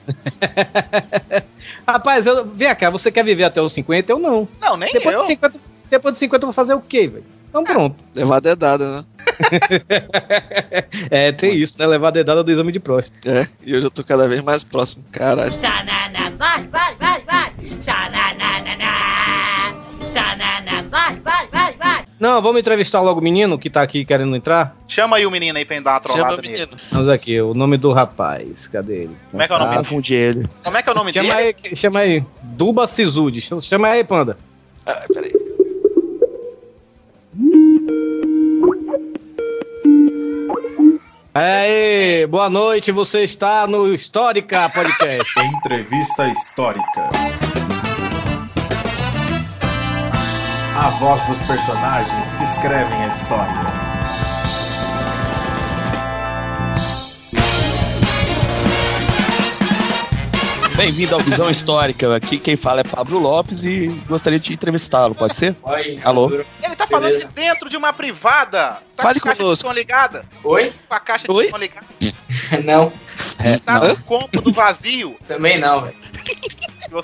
(laughs) Rapaz, eu, vem cá, você quer viver até os 50? Eu não. Não, nem Depois eu. de 50, depois de 50 eu vou fazer o quê, velho? Então pronto. Levar dedada, né? (laughs) É, tem isso, né? Levar a dedada do exame de próstata. É, e eu já tô cada vez mais próximo. Caralho. Não, vamos entrevistar logo o menino que tá aqui querendo entrar. Chama aí o menino aí pra dar uma Chama trollada o nele. menino. Vamos aqui, o nome do rapaz. Cadê ele? Como é que é o nome Ah, dele? Ele. Como é que é o nome Chama dele? aí, chama aí. Duba Sisude. Chama aí, Panda. Ah, peraí. Aê, boa noite, você está no Histórica Podcast. Entrevista histórica. A voz dos personagens que escrevem a história. Bem-vindo ao Visão Histórica. Aqui quem fala é Pablo Lopes e gostaria de entrevistá-lo, pode ser? Oi. Alô? Ele tá falando de dentro de uma privada. Tá Fale com a caixa conosco. de som ligada? Oi? Com a caixa de Oi? som ligada. (laughs) Não, Tá no cômodo vazio. também não, velho.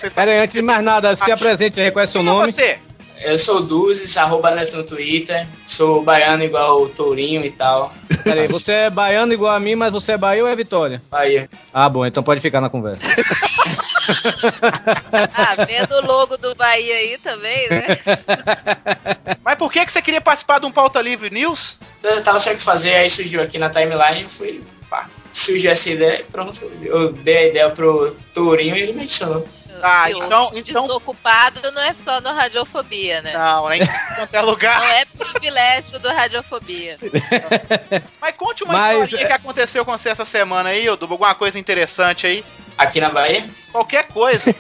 Está... Pera aí, antes de mais nada, se apresente aí, qual é seu Quem é nome? você? Eu sou Duzes, arroba Neto no Twitter. Sou baiano igual o Tourinho e tal. Pera aí, você é baiano igual a mim, mas você é Bahia ou é Vitória? Bahia. Ah, bom, então pode ficar na conversa. (laughs) Ah, vendo o logo do Bahia aí também, né? (laughs) Mas por que, que você queria participar de um Pauta Livre News? Eu tava sem o que fazer, aí surgiu aqui na timeline, eu fui, pá, surgiu essa ideia e pronto. Eu dei a ideia pro Tourinho e ele me adicionou. Ah, o então- então- Desocupado não é só no Radiofobia, né? Não, em qualquer Não lugar. é privilégio do Radiofobia. (laughs) Mas conte uma Mas, historinha que aconteceu com você essa semana aí, ô Duba. Alguma coisa interessante aí. Aqui na Bahia? Qualquer coisa. (laughs)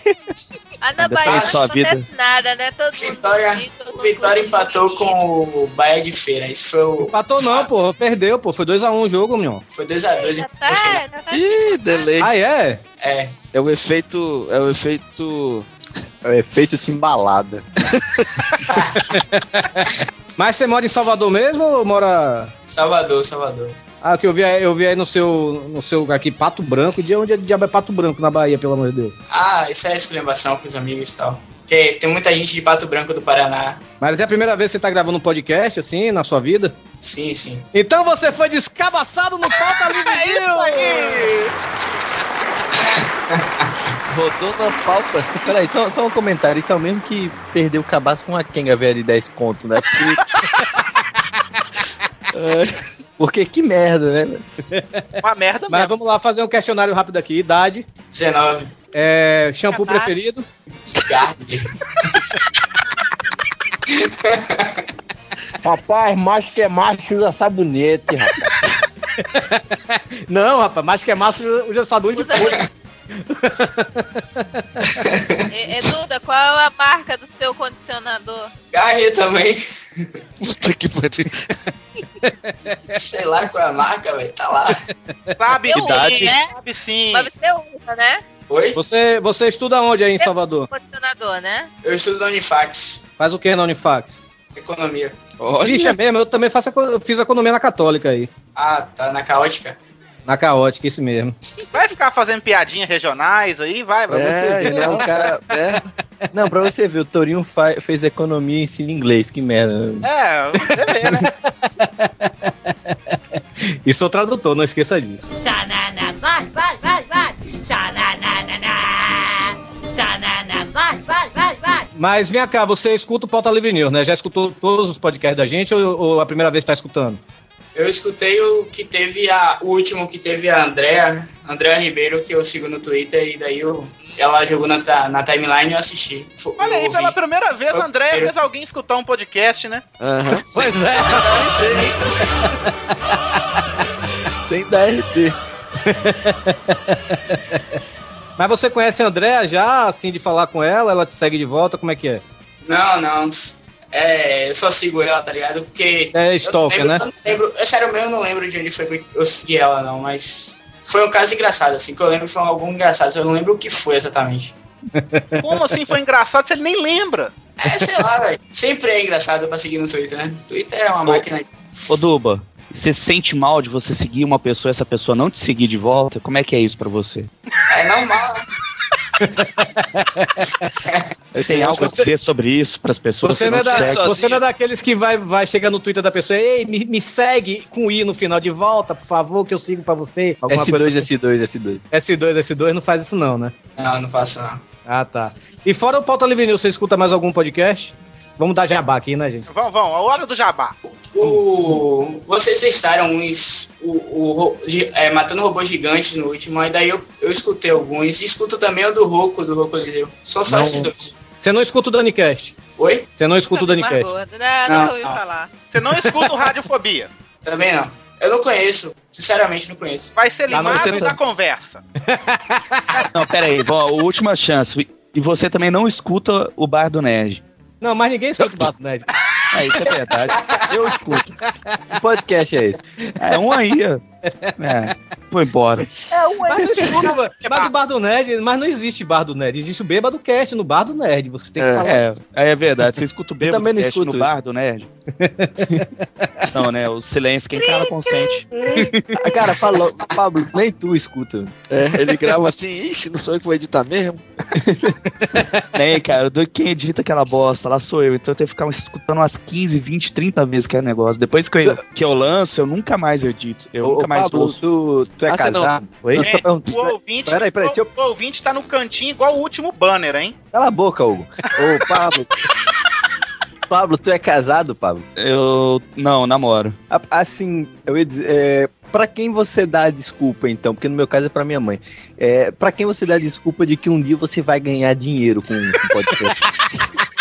Ah, na Bahia não acontece vida. nada, né? Todo Vitória, mundo todo o Vitória empatou com o Bahia de Feira. Isso foi o. Empatou não, pô. Perdeu, pô. Foi 2x1 o jogo, meu. Foi 2x2. Já tá, já tá. Ih, delay. Ah, é? É. É o efeito. É o efeito. (laughs) É o efeito timbalada. (laughs) Mas você mora em Salvador mesmo ou mora. Salvador, Salvador. Ah, que eu vi, aí- eu vi aí no seu, no seu lugar aqui, Pato Branco. De onde é diabo é Pato Branco na Bahia, pelo amor de Deus? Ah, isso é exclamação com os amigos e tal. Porque tem muita gente de Pato Branco do Paraná. Mas é a primeira vez que você tá gravando um podcast, assim, na sua vida? Sim, sim. Então você foi descabaçado no Pauta (laughs) Livre É isso aí! Rodou na pauta. Peraí, só, só um comentário. Isso é o mesmo que perdeu o cabaço com a Kenga velha de 10 conto, né? Porque, (laughs) (laughs) É, porque que merda, né? (laughs) Uma merda Mas mesmo. vamos lá fazer um questionário rápido aqui. Idade, 19. é, shampoo Cabaço. preferido, Garde. (laughs) Rapaz, macho que é macho usa sabonete, rapaz. (laughs) Não, rapaz, mais que é massa, usa sabão de Usa- folha. E- Eduda, qual é a marca do seu condicionador? Garde também. Puta que pariu. Sei lá qual é a marca, velho. Tá lá. Sabe Eu sim, né? sabe sim. Mas você usa, né? Oi? Você, você estuda onde aí em Salvador? Condicionador, né? Eu estudo na Unifax. Faz o que na Unifax? Economia. Vixe, é Olha, mesmo, eu também faço, eu fiz economia na Católica aí. Ah, tá na caótica. Na caótica, isso mesmo. Vai ficar fazendo piadinhas regionais aí, vai, vai. é, ver, né? não, O cara- é. Não, pra você ver, o Torinho fa- fez economia e ensina inglês, que merda. É, você vê, né? (laughs) E sou tradutor, não esqueça disso. Xanana, vai, vai, vai, vai. Xananana. Xanana, vai, vai, vai, vai. Mas vem cá, você escuta o Pauta Livre News, né? Já escutou todos os podcasts da gente ou, ou a primeira vez que tá escutando? Eu escutei o que teve a. O último que teve a Andrea, Andrea Ribeiro, que eu sigo no Twitter, e daí eu, ela jogou na, na timeline e eu assisti. Olha aí, eu pela ouvi. primeira vez, Eu- André eu- fez alguém escutar um podcast, né? Aham. (laughs) Pois é. (laughs) Sem dar RT. (laughs) Mas você conhece a Andréa já, assim, de falar com ela? Ela te segue de volta? Como é que é? Não, não. É, eu só sigo ela, tá ligado? Porque. É eu não stalker, lembro- né? Eu lembro, é sério mesmo, eu não lembro de onde foi que eu segui ela, não, mas. Foi um caso engraçado, assim, que eu lembro foi algo engraçado, eu não lembro o que foi exatamente. (laughs) Como assim foi engraçado se ele nem lembra? É, sei lá, velho. Sempre é engraçado pra seguir no Twitter, né? Twitter é uma máquina. Ô Duba, você sente mal de você seguir uma pessoa e essa pessoa não te seguir de volta? Como é que é isso pra você? É normal, né? Tem algo a dizer sobre isso pras pessoas? Você que não, é da- você não é daqueles que vai, vai chegar no Twitter da pessoa, ei, me, me segue com I no final de volta, por favor, que eu sigo pra você. Alguma S2, coisa S2, S2. assim. S2, S2 não faz isso não, né? Não, não faço não. Ah, tá. E fora o Pauta Livre News, você escuta mais algum podcast? Vamos dar jabá aqui, né, gente? Vamos, vamos, a hora do jabá. O... Vocês listaram uns. O, o, de- é, Matando Robôs Gigantes no último, aí daí eu, eu escutei alguns. E escuto também o do Roco, do Roco Eliseu. São só Não. esses dois. Você não escuta o Danicast? Oi? Você não escuta o Danicast? Não, Não, nunca ouvi não. falar. Você não escuta o Radiofobia. Também não. Eu não conheço. Sinceramente, não conheço. Vai ser Tá, limado da tá- conversa. (laughs) Não, pera aí, vó, última chance. E você também não escuta o Bar do Nerd. Não, mas ninguém escuta o Bato Nerd. É, isso é verdade. Eu escuto. Que podcast é esse? É um aí. ó. É, foi embora. Mas não escuta, mano. mas o Bar do Nerd, mas não existe Bar do Nerd, existe o Bêbado Cast no Bar do Nerd. Você tem que É. falar. É, é verdade. Você escuta o Eu Bêbado também não Cast escuto. no Bar do Nerd? (laughs) Não, né? O silêncio, quem cala consente. Cara, falou, Pablo, nem tu escuta. É, ele grava assim, ixi, não sou eu que vou editar mesmo. (laughs) Nem, cara, do quem edita aquela bosta, lá sou eu. Então eu tenho que ficar escutando umas 15, 20, 30 vezes aquele negócio. Depois que eu, (laughs) que eu lanço, eu nunca mais edito. Eu Ô, nunca ô, mais Pablo, ouço. tu, tu é Ah, não- casado? Oi? Não, só pergunto- O ouvinte, Peraí, peraí, o, deixa eu... o ouvinte tá no cantinho igual o último banner, hein? Cala a boca, Hugo. Ô, Pablo. (laughs) Pablo, tu é casado, Pablo? Eu. Não, namoro. Assim, eu ia dizer, é, pra quem você dá a desculpa, então? Porque no meu caso é pra minha mãe. É, pra quem você dá a desculpa de que um dia você vai ganhar dinheiro com o podcast? (laughs)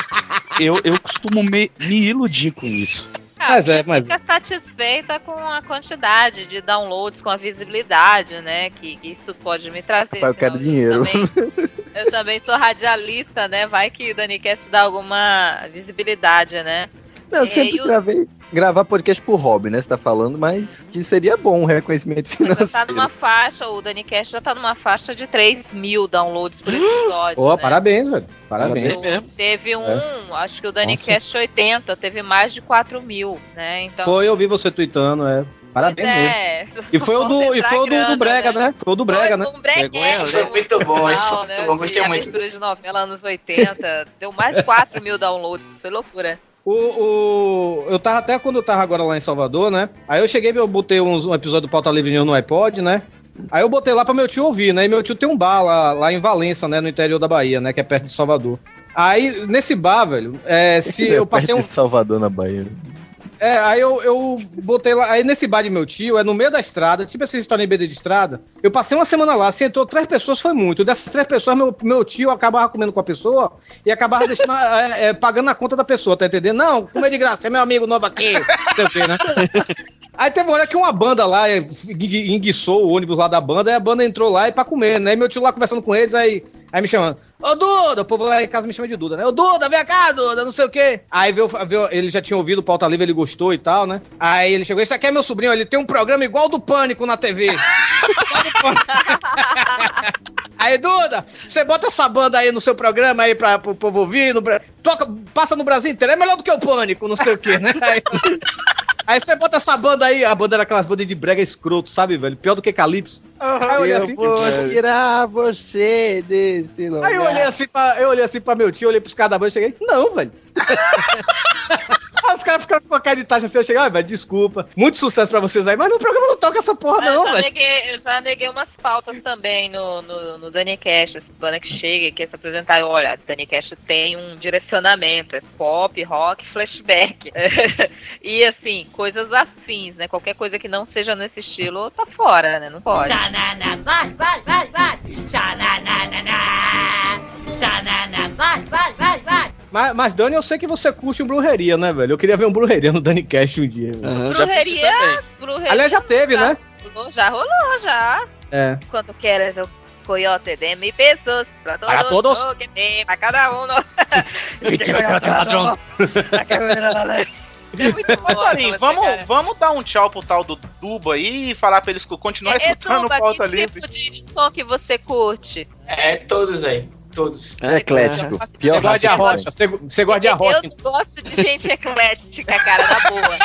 Eu, eu costumo me, me iludir com isso. Mas é, mas- fica satisfeita com a quantidade de downloads, com a visibilidade, né? Que, que isso pode me trazer. Eu quero dinheiro. (laughs) Eu também sou radialista, né? Vai que o Danicast dá alguma visibilidade, né? Não, eu E sempre o- gravei. Gravar podcast por hobby, né? Você tá falando, mas que seria bom um reconhecimento (laughs) Já tá financeiro. numa faixa, o Danicast já tá numa faixa de 3 mil downloads por (gasps) episódio. Pô, né? parabéns, velho. Parabéns. Teve um, É. acho que o Danicast 80, teve mais de 4 mil, né? Então, Foi, eu vi você tweetando, é. Parabéns mesmo. é, E foi o do, e foi o do, do Brega, né? Foi o do Brega, né? um breguete. Foi muito bom, esse foi Não, muito né, bom, gostei de muito. abertura de novela anos 80, deu mais de 4 mil downloads, isso foi loucura. O, o- eu tava até quando eu tava agora lá em Salvador, né? Aí eu cheguei, eu botei uns- um episódio do Pauta Livre News no iPod, né? Aí eu botei lá pra meu tio ouvir, né? E meu tio tem um bar lá, lá em Valença, né? No interior da Bahia, né? Que é perto de Salvador. Aí, nesse bar, velho, é, se (laughs) eu passei um. Salvador na Bahia. É, aí eu, eu botei lá. Aí nesse bar de meu tio, é no meio da estrada, tipo essa história em beira de estrada. Eu passei uma semana lá, sentou três pessoas, foi muito. Dessas três pessoas, meu, meu tio acabava comendo com a pessoa e acabava deixando, (laughs) é, é, pagando a conta da pessoa, tá entendendo? Não, comer de graça, é meu amigo novo aqui, não sei o quê, né? (laughs) Aí teve uma hora que uma banda lá é, engui- enguiçou o ônibus lá da banda, aí a banda entrou lá e pra comer, né? E meu tio lá conversando com eles, aí, aí me chamando. Ô Duda, o povo lá em casa me chama de Duda, né? Ô Duda, vem cá, Duda, não sei o quê. Aí veio, veio- ele já tinha ouvido o pauta livre, ele gostou e tal, né? Aí ele chegou, esse aqui é meu sobrinho, ele tem um programa igual do Pânico na TV. (laughs) (laughs) Aí, Duda, você bota essa banda aí no seu programa aí pra, pro povo ouvir, no, toca, passa no Brasil inteiro, é melhor do que o Pânico, não sei o quê, né? Aí, aí você bota essa banda aí, a banda era aquelas bandas de brega escroto, sabe, velho? Pior do que Calypso. Aí eu olhei Eu assim, vou tirar você desse lugar. Aí eu olhei assim pra, eu olhei assim pra meu tio, olhei pros caras da banda e cheguei, não, velho. (laughs) Aí os caras ficaram com a cara de taxa assim, eu cheguei, ah, velho, desculpa. Muito sucesso pra vocês aí, mas no programa não toca essa porra, Mas não, velho. neguei, eu já neguei umas pautas também no, no, no Danicast, essa banda que chega e quer se apresentar. Olha, a Danicast tem um direcionamento, é pop, rock, flashback. (laughs) e assim, coisas afins, né? Qualquer coisa que não seja nesse estilo tá fora, né? Não pode. Xanana, vai, vai, vai, vai. Xanana, vai, vai, vai, vai. Mas, mas, Dani, eu sei que você curte um brujeria, né, velho? Eu queria ver um brujeria no Dani Cash um dia. velho. Brujeria, brujeria. Aliás, já teve, né? rolou, Já rolou, já. É. Quanto queres o coiote de mil pesos para todos. Para todos. lo que tem, para cada um. (laughs) (laughs) Mas, Torinho, vamos, vamos dar um tchau pro tal do Duba aí e falar pra eles que continuar escutando o Eduba, pauta É, que livre. tipo de som que você curte? É, todos, velho. Todos. É eclético. Você Pior gosta de arrocha, você, você gosta de Eu arrocha. não gosto de gente eclética, cara, na boa.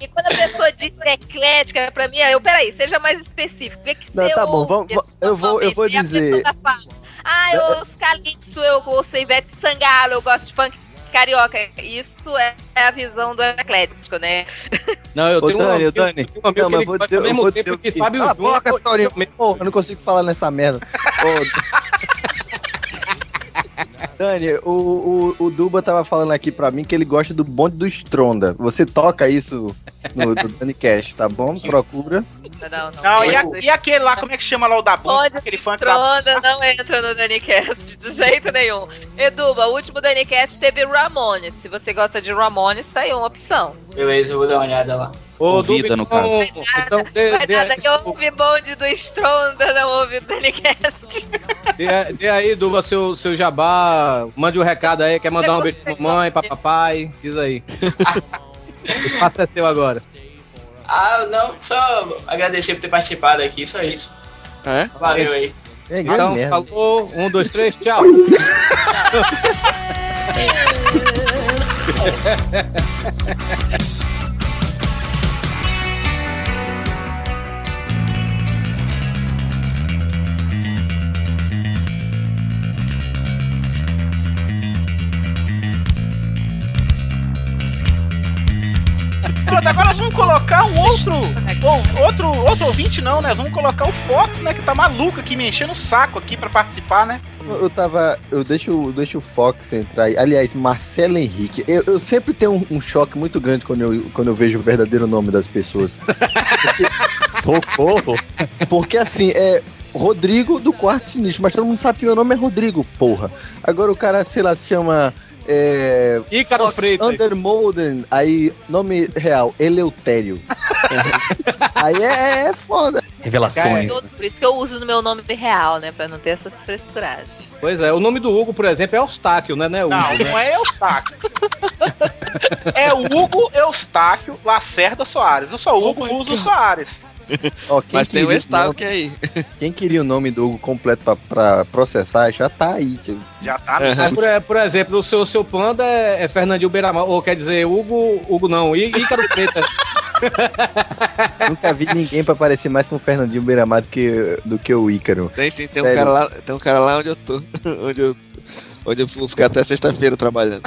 E, quando a pessoa diz eclética, pra mim, eu, peraí, seja mais específico. O que, que Não, você tá bom, vamos- vamos- eu vou- eu vou dizer- pessoa fala, Ah, eu ouço calypso, eu ouço Ivete Sangalo, eu gosto de funk carioca. Isso é a visão do eclético, né? Não, eu Ô, tenho um Dani, amigo, ô, Dani. eu um amigo Não, que vou dizer, ao eu mesmo vou tempo dizer que o quê? Fábio Cala a Júnior boca, Torinho. Porra, eu não consigo falar nessa merda. Ô, (laughs) Dani, o, o, o Duba tava falando aqui pra mim que ele gosta do bonde do Stronda. Você toca isso no (laughs) Dani Cash, tá bom? Procura. Não, não. Não, e, a- e aquele lá, como é que chama lá o da bunda? Onde Aquele. Stronda não entra no Danicast de jeito nenhum. Eduba, o último Danicast teve Ramones. Se você gosta de Ramones, tá aí uma opção. Beleza, eu vou dar uma olhada lá. Ô, Duba, no então, então dê, dê, nada que eu ouvi bonde do Stronda, não ouvi o Danicast. dê- dê aí, Duba, seu, seu jabá. Mande um recado aí, quer mandar um beijo pra mamãe, pra papai. Diz aí. (laughs) o espaço é seu agora. Ah, não, só agradecer por ter participado aqui, só isso. É? Valeu aí. É, Então, merda. falou. Um, dois, três, tchau. (laughs) Pronto, agora nós vamos colocar um outro, ou, outro, outro ouvinte não, né? Vamos colocar o Fox, né? Que tá maluco aqui, me enchendo o saco aqui pra participar, né? Eu eu tava. Eu deixo, deixo o Fox entrar aí. Aliás, Marcelo Henrique. Eu, eu sempre tenho um, um choque muito grande quando eu, quando eu vejo o verdadeiro nome das pessoas. (laughs) Socorro! Porque assim, é. Rodrigo do Quarto Sinistro, mas todo mundo sabe que meu nome é Rodrigo, porra. Agora o cara, sei lá, se chama é. Ícaro Fox Freitas. Undermolden, aí, nome real, Eleutério. (laughs) aí é, é foda. Revelações. Todo- Por isso que eu uso no meu nome real, né? Pra não ter essas frescuragens. Pois é, o nome do Hugo, por exemplo, é Eustáquio, né? Não é Hugo, Não, né? não é Eustáquio. (laughs) é Hugo Eustáquio Lacerda Soares. Eu sou Hugo Uso Soares. (laughs) Ó, quem Mas tem o Eustáquio nome- aí. Quem queria o nome do Hugo completo pra, pra processar, já tá aí, tio. Já tá. Mas, por, por exemplo, o seu, seu panda é, é Fernandinho Beiramar, ou quer dizer, Hugo, Hugo não, Í- Ícaro Freitas. (laughs) Nunca vi ninguém pra parecer mais com o Fernandinho Beiramar do que, do que o Ícaro. Tem sim, tem um, cara lá, tem um cara lá onde eu tô. (laughs) onde, eu, onde eu vou ficar até sexta-feira trabalhando.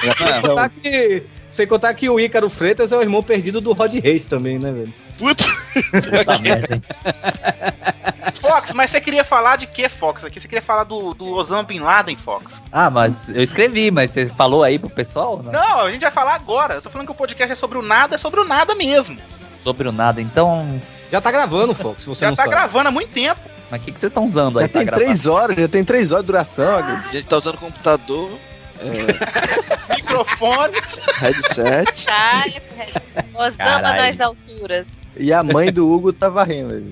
Sem contar, que, sem contar que o Ícaro Freitas é o irmão perdido do Rod Reis também, né, velho? Puta! (laughs) Fox, mas você queria falar de que, Fox? Aqui você queria falar do, do Osama Bin Laden, Fox? Ah, mas eu escrevi, mas você falou aí pro pessoal? Não? Não, a gente vai falar agora. Eu tô falando que o podcast é sobre o nada, é sobre o nada mesmo. Sobre o nada, então. Já tá gravando, Fox, você Já não tá sabe. gravando há muito tempo. Mas o que, que vocês estão usando aí Já tem três horas, já tem três horas de duração. A gente tá usando computador, é, (laughs) Microfone. headset. Tá, Osama Caralho. nas alturas. E a mãe do Hugo tá varrendo.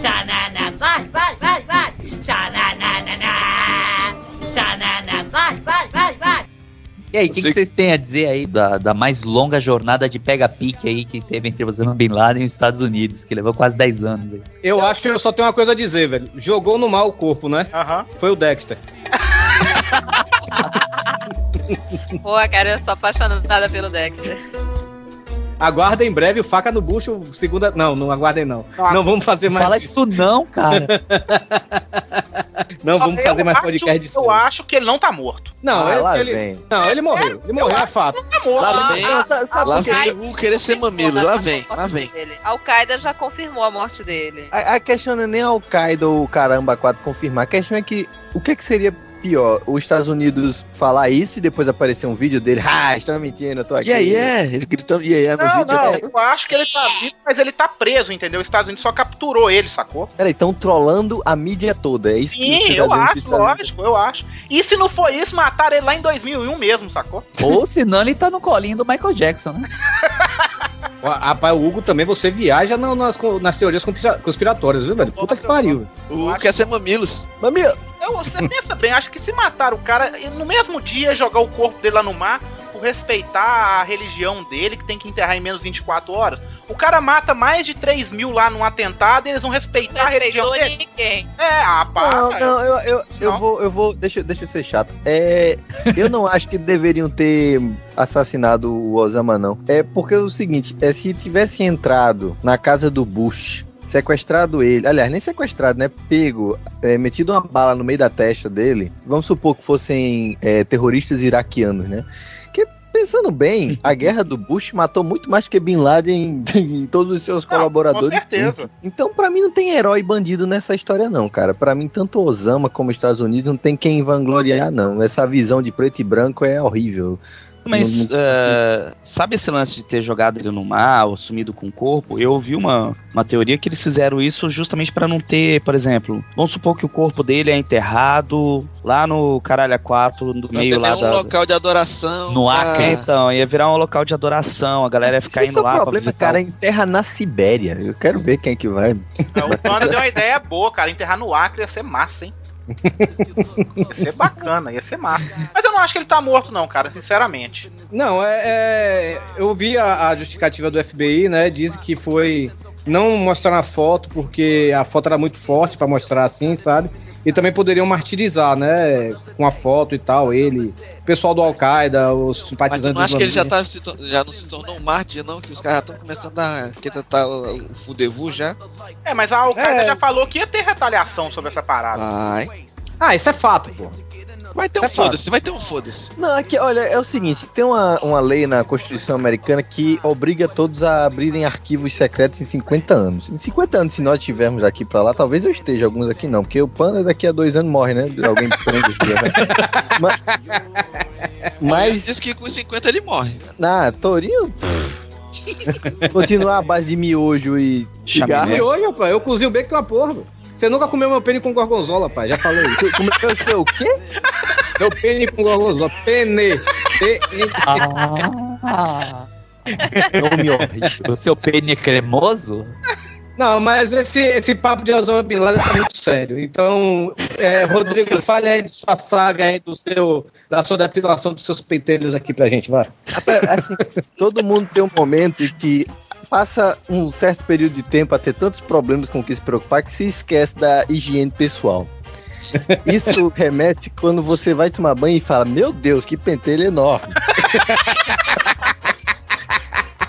Xanana, vai, vai, vai, vai. Xananana. Xanana, vai, vai, vai, vai. E aí, o que, que vocês têm a dizer aí da, da mais longa jornada de pega-pique aí que teve entre Osama Bin Laden e os Estados Unidos, que levou quase 10 anos aí? Eu acho que eu só tenho uma coisa a dizer, velho. Jogou no mal o corpo, né? Aham. Foi o Dexter. (laughs) Pô, cara, eu sou apaixonada pelo Dexter. Aguardem em breve o Faca no Bucho, segunda... Não, não aguardem não. Não vamos fazer mais... Fala isso não, cara. (laughs) Não, vamos Eu fazer mais acho- podcast de Eu acho que ele não tá morto. Não, Ah, ele, lá ele- vem. não, ele morreu. Ele morreu, é fato. Tá morto. Lá vem, Ah, Sa- sabe lá vem o querer ser mamilo. Lá vem, lá vem. Al-Qaeda já confirmou a morte dele. A, a questão não é nem Al-Qaeda ou Caramba 4 confirmar. A questão é que o que, que seria pior? Os Estados Unidos falar isso e depois aparecer um vídeo dele. (laughs) Ah, estão mentindo, eu tô aqui. E aí, é? Ele gritando e aí, é no Não, vídeo. não, é. eu acho que ele tá vivo, mas ele tá preso, entendeu? Os Estados Unidos só capturou ele, sacou? Peraí, estão trolando a mídia toda. É isso que Sim, os eu cidadãos dos acho, Unidos- lógico, eu acho. E se não foi isso, mataram ele lá em 2001 mesmo, sacou? Ou senão ele tá no colinho do Michael Jackson, né? (laughs) Rapaz, o Hugo também, você viaja na- nas, nas teorias conspira- conspiratórias, viu, velho? Puta que pariu. O Hugo quer ser mamilos. Mamilo! Eu, você pensa bem, acho que se matar o cara, e no mesmo dia jogar o corpo dele lá no mar, por respeitar a religião dele, que tem que enterrar em menos 24 horas, o cara mata mais de 3 mil lá num atentado e eles vão respeitar a religião dele. ninguém. É, ah, pá, Não, não, eu, eu, eu vou, eu vou, deixa, deixa eu ser chato. É, eu não acho que deveriam ter assassinado o Osama, não. É porque é o seguinte, é, se tivesse entrado na casa do Bush, sequestrado ele, aliás, nem sequestrado, né? Pego, é, metido uma bala no meio da testa dele, vamos supor que fossem é, terroristas iraquianos, né? Pensando bem, a guerra do Bush matou muito mais que Bin Laden (laughs) em todos os seus colaboradores. com certeza. Então, pra mim, não tem herói bandido nessa história, não, cara. Pra mim, tanto Osama como Estados Unidos não tem quem vangloriar, não. Essa visão de preto e branco é horrível. Mas, é, sabe esse lance de ter jogado ele no mar ou sumido com o corpo? Eu ouvi uma, uma teoria que eles fizeram isso justamente pra não ter, por exemplo, vamos supor que o corpo dele é enterrado lá no Caralho 4, no Não meio lá nenhum da. local de adoração. No Acre. Então, ia virar um local de adoração, a galera ia ficar Esse é indo o lá pra problema, cara. Enterra na Sibéria. Eu quero ver quem é que vai. O Panda deu uma ideia boa, cara. Enterrar no Acre ia ser massa, hein? Ia ser bacana, ia ser massa. Mas eu não acho que ele tá morto, não, cara, sinceramente. Não, é, é- eu vi a, a justificativa do FBI, né? Diz que foi não mostrar na foto porque a foto era muito forte pra mostrar assim, sabe? E também poderiam martirizar, né? Com a foto e tal, ele, o pessoal do Al-Qaeda, os Mas simpatizantes não acha do que ele já, tá, já não se tornou um mártir, não? Que os caras já estão começando a querer tentar o, o fudevu já? É, mas a Al-Qaeda É. já falou que ia ter retaliação sobre essa parada. Vai. Ah, isso é fato, pô. Vai ter um É foda-se, vai ter um foda-se. Não, aqui, olha, é o seguinte: tem uma, uma lei na Constituição Americana que obriga todos a abrirem arquivos secretos em 50 anos. Em 50 anos, se nós tivermos aqui pra lá, talvez eu esteja, alguns aqui não, porque o Panda daqui a dois anos morre, né? Alguém prende os dias, né? (laughs) Mas. Mas. Diz que com 50 ele morre. Ah, Torinho. pff. Continuar à base de miojo e cigarro. Hoje, rapaz, eu cozinho bem que uma porra. Você nunca comeu meu pene com gorgonzola, pai. Já falei isso. Comeu o seu o quê? Meu pene com gorgonzola. Pene. você entre Ah. O seu pênis é cremoso? Não, mas esse, esse papo de Osama Bin Laden tá muito sério. Então, é, Rodrigo, fale aí de sua saga aí, do seu, da sua depilação dos seus pentelhos aqui pra gente, vai. Assim, todo mundo tem um momento em que passa um certo período de tempo a ter tantos problemas com o que se preocupar que se esquece da higiene pessoal. Isso (laughs) remete quando você vai tomar banho e fala: Meu Deus, que pentelho enorme. (laughs)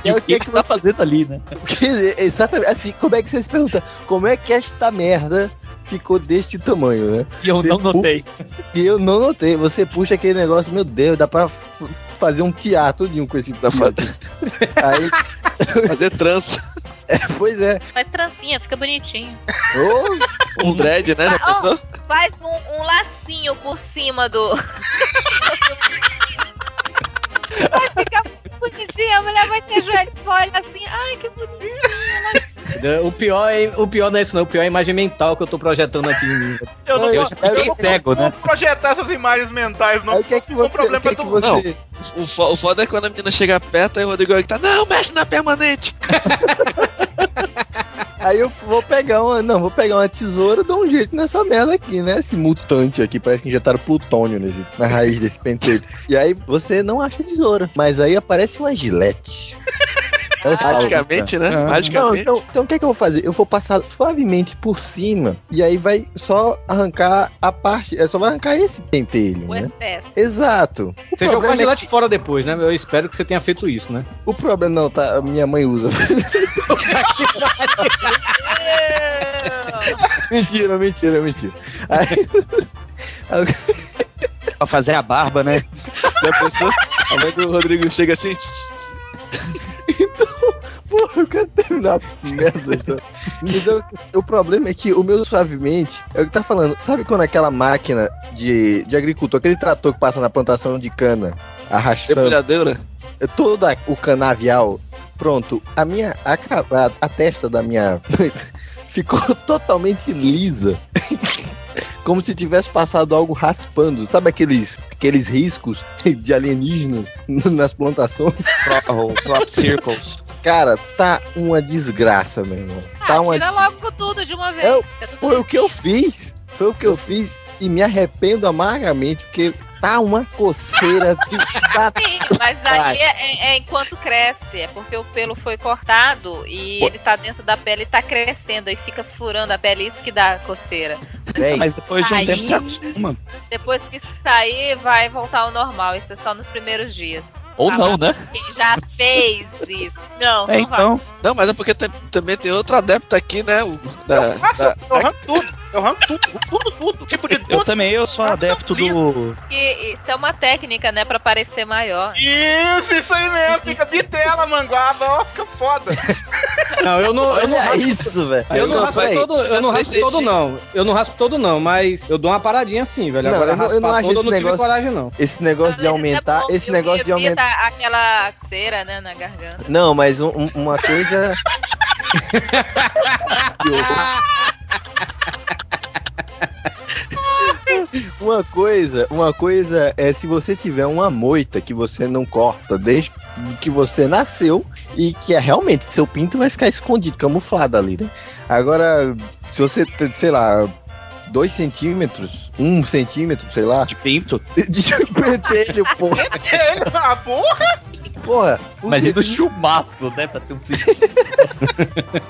E o que, que você tá fazendo ali, né? (laughs) Que- Exatamente. Assim, como é que você se pergunta? Como é que esta merda ficou deste tamanho, né? E eu Você não notei. E eu não notei. Você puxa aquele negócio, meu Deus, dá pra fazer um teatro de um com esse. Aí. Fazer trança. É, pois é. Faz trancinha, fica bonitinho. Ô, Um dread, né? Já Ah, pensou? ó, faz um, um lacinho por cima do. vai ficar bonitinho, a mulher vai se ajoelhar e olha assim, ai que bonitinho. O pior, é, o pior não é isso, não. O pior é a imagem mental que eu tô projetando aqui em mim. Eu não Eu já fiquei eu não cego, vou né? projetar essas imagens mentais, não. Aí o que é que você. O que é que você... O, fo- o foda é quando a menina chega perto e o Rodrigo tá, não, mexe na permanente. (laughs) Aí eu vou pegar uma. Não, vou pegar uma tesoura e dar um jeito nessa merda aqui, né? Esse mutante aqui, parece que injetaram plutônio nesse, na raiz desse pentelho. E aí você não acha tesoura. Mas aí aparece uma gilete. Magicamente, né? Ah. Magicamente. Não, então, então o que é que eu vou fazer? Eu vou passar suavemente por cima e aí vai só arrancar a parte. É só vai arrancar esse pentelho, O né? excesso. Exato. O Você jogou a problema é gilete fora depois, né? Eu espero que você tenha feito isso, né? O problema não, tá? Minha mãe usa. (laughs) mentira, mentira, mentira. Aí... (laughs) Pra fazer a barba, né? (laughs) Já pensou? A mãe do Rodrigo chega assim. Porra, eu quero terminar a merda. Então. Então, o problema é que o meu suavemente é o que tá falando. Sabe quando aquela máquina de, de agricultor, aquele trator que passa na plantação de cana, arrastando. Debulhadeira? É Todo a- o canavial. Pronto, a minha. A, a, a testa da minha. (laughs) ficou totalmente lisa. (laughs) Como se tivesse passado algo raspando. Sabe aqueles, aqueles riscos de alienígenas nas plantações? Crop circles. Cara, tá uma desgraça, meu irmão. Tá Ah, uma tira des- logo tudo de uma vez. Eu- Foi o que eu fiz. Foi o que eu fiz e me arrependo amargamente, porque tá uma coceira (laughs) de saco. Sim, mas aí é, é- é enquanto cresce, é porque o pelo foi cortado e Pô. ele tá dentro da pele e tá crescendo e fica furando a pele, isso que dá coceira. Véi, Mas depois de um Aí- tempo se acostuma. Depois que sair, vai voltar ao normal. Isso é só nos primeiros dias. Ou Tá não, né? Quem já fez isso. Não, É, não vai. então. Não, mas é porque tem- também tem outro adepto aqui, né? O, da, Faça, da- eu tudo. Eu arranco tudo, tudo, tudo. Tipo de Eu tudo. também, eu sou adepto do. Que isso é uma técnica, né, pra parecer maior. Isso, isso aí mesmo. Fica bitela, manguaba. Ó, fica foda. (laughs) Não, eu não. eu não Olha raspo- isso, velho. Eu não, Não, raspo todo, eu não raspo todo, não. Eu não raspo todo, não, mas eu dou uma paradinha assim, velho. Não, Agora eu não- eu não acho todo, eu esse não tive negócio- coragem, não. Esse negócio de aumentar, esse negócio de aumentar. Aquela cera, né, na garganta. Não, mas um- um- uma coisa. (laughs) uma coisa, uma coisa é se você tiver uma moita que você não corta desde que você nasceu e que é realmente seu pinto vai ficar escondido, camuflado ali, né? Agora, se você, tem, sei lá, dois centímetros, um centímetro, sei lá, De pinto. de pentelho, (laughs) porra, Ah, porra. porra. um Mas e do chumaço, né? Pra ter um. (laughs)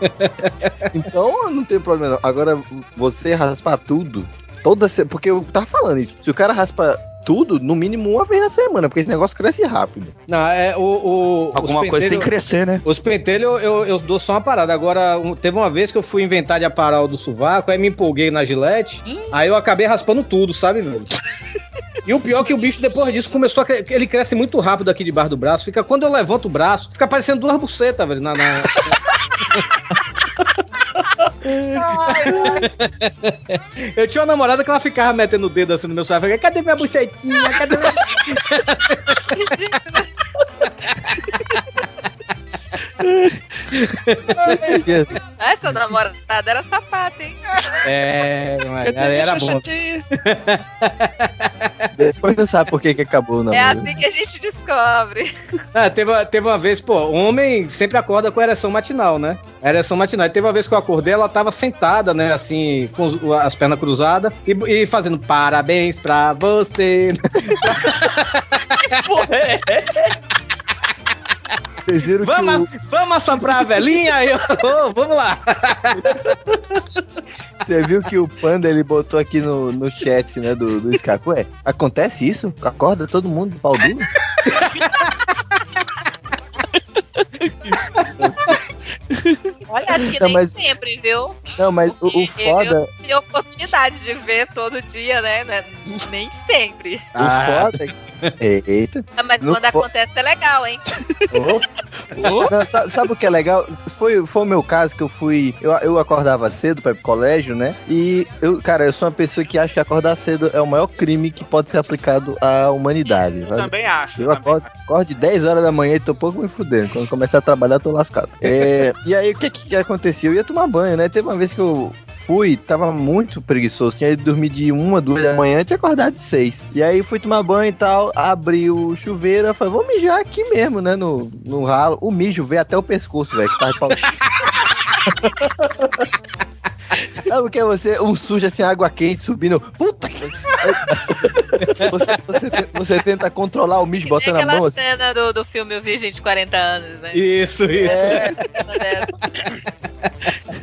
Então não tem problema não. Agora, você raspar tudo, toda se... porque eu tava falando isso. Se o cara raspa tudo, no mínimo uma vez na semana, porque esse negócio cresce rápido. Não, é o. o Alguma coisa tem que crescer, né? Os pentelhos eu, eu, eu dou só uma parada. Agora, um- teve uma vez que eu fui inventar de aparar o do sovaco, aí me empolguei na gilete, aí eu acabei raspando tudo, sabe, velho? (laughs) E o pior é que o bicho, depois disso, começou a. cre- Ele cresce muito rápido aqui debaixo do braço. Fica, quando eu levanto o braço, fica parecendo duas bucetas, velho. Na, na- (laughs) eu tinha uma namorada que ela ficava metendo o dedo assim no meu celular. Cadê minha bucetinha? Cadê minha (laughs) Essa namorada era sapata, hein? É, mas ela era bom. (laughs) Depois não sabe por que, que acabou, não. É assim que a gente descobre. É, teve, uma- teve uma vez, pô, homem sempre acorda com ereção matinal, né? Ereção matinal. E teve uma vez que eu acordei, ela tava sentada, né, assim, com as pernas cruzadas e, e fazendo parabéns pra você. (laughs) Vocês viram que Vamos, vamos assoprar a velhinha? Aí eu, (laughs) ô, vamos lá. Você viu que o Panda ele botou aqui no, no chat, né, do, do Skype. Ué, acontece isso? Acorda todo mundo pau duro? (laughs) Olha, acho que Não, nem mas- sempre, viu? Não, mas o, o foda. Eu tive a oportunidade de ver todo dia, né? né? Nem sempre. O foda. é- Eita. Ah, Mas No quando fo- acontece é legal, hein? Não, sabe, sabe o que é legal? Foi, foi o meu caso que eu fui. Eu, eu acordava cedo pra ir pro colégio, né? E eu, cara, eu sou uma pessoa que acha que acordar cedo é o maior crime que pode ser aplicado à humanidade. Sabe? Também acho. Eu acordo, acordo de 10 horas da manhã e tô pouco me fudendo. Quando começar a trabalhar, tô lascado. É, e aí, o que que acontecia? Eu ia tomar banho, né? Teve uma vez que eu fui, tava muito preguiçoso. Tinha ido dormir de uma, duas da manhã tinha acordado de seis. E aí, fui tomar banho e tal, abri o chuveiro, falei, vou mijar aqui mesmo, né? No, no ralo. O mijo veio até o pescoço, velho, que tava pau. (laughs) Sabe o que é você? Um sujo assim, água quente subindo. Puta que. Você, você, você tenta controlar o mijo botando a mão assim. cena do, do filme O Virgem de 40 anos, né? Isso, isso. É,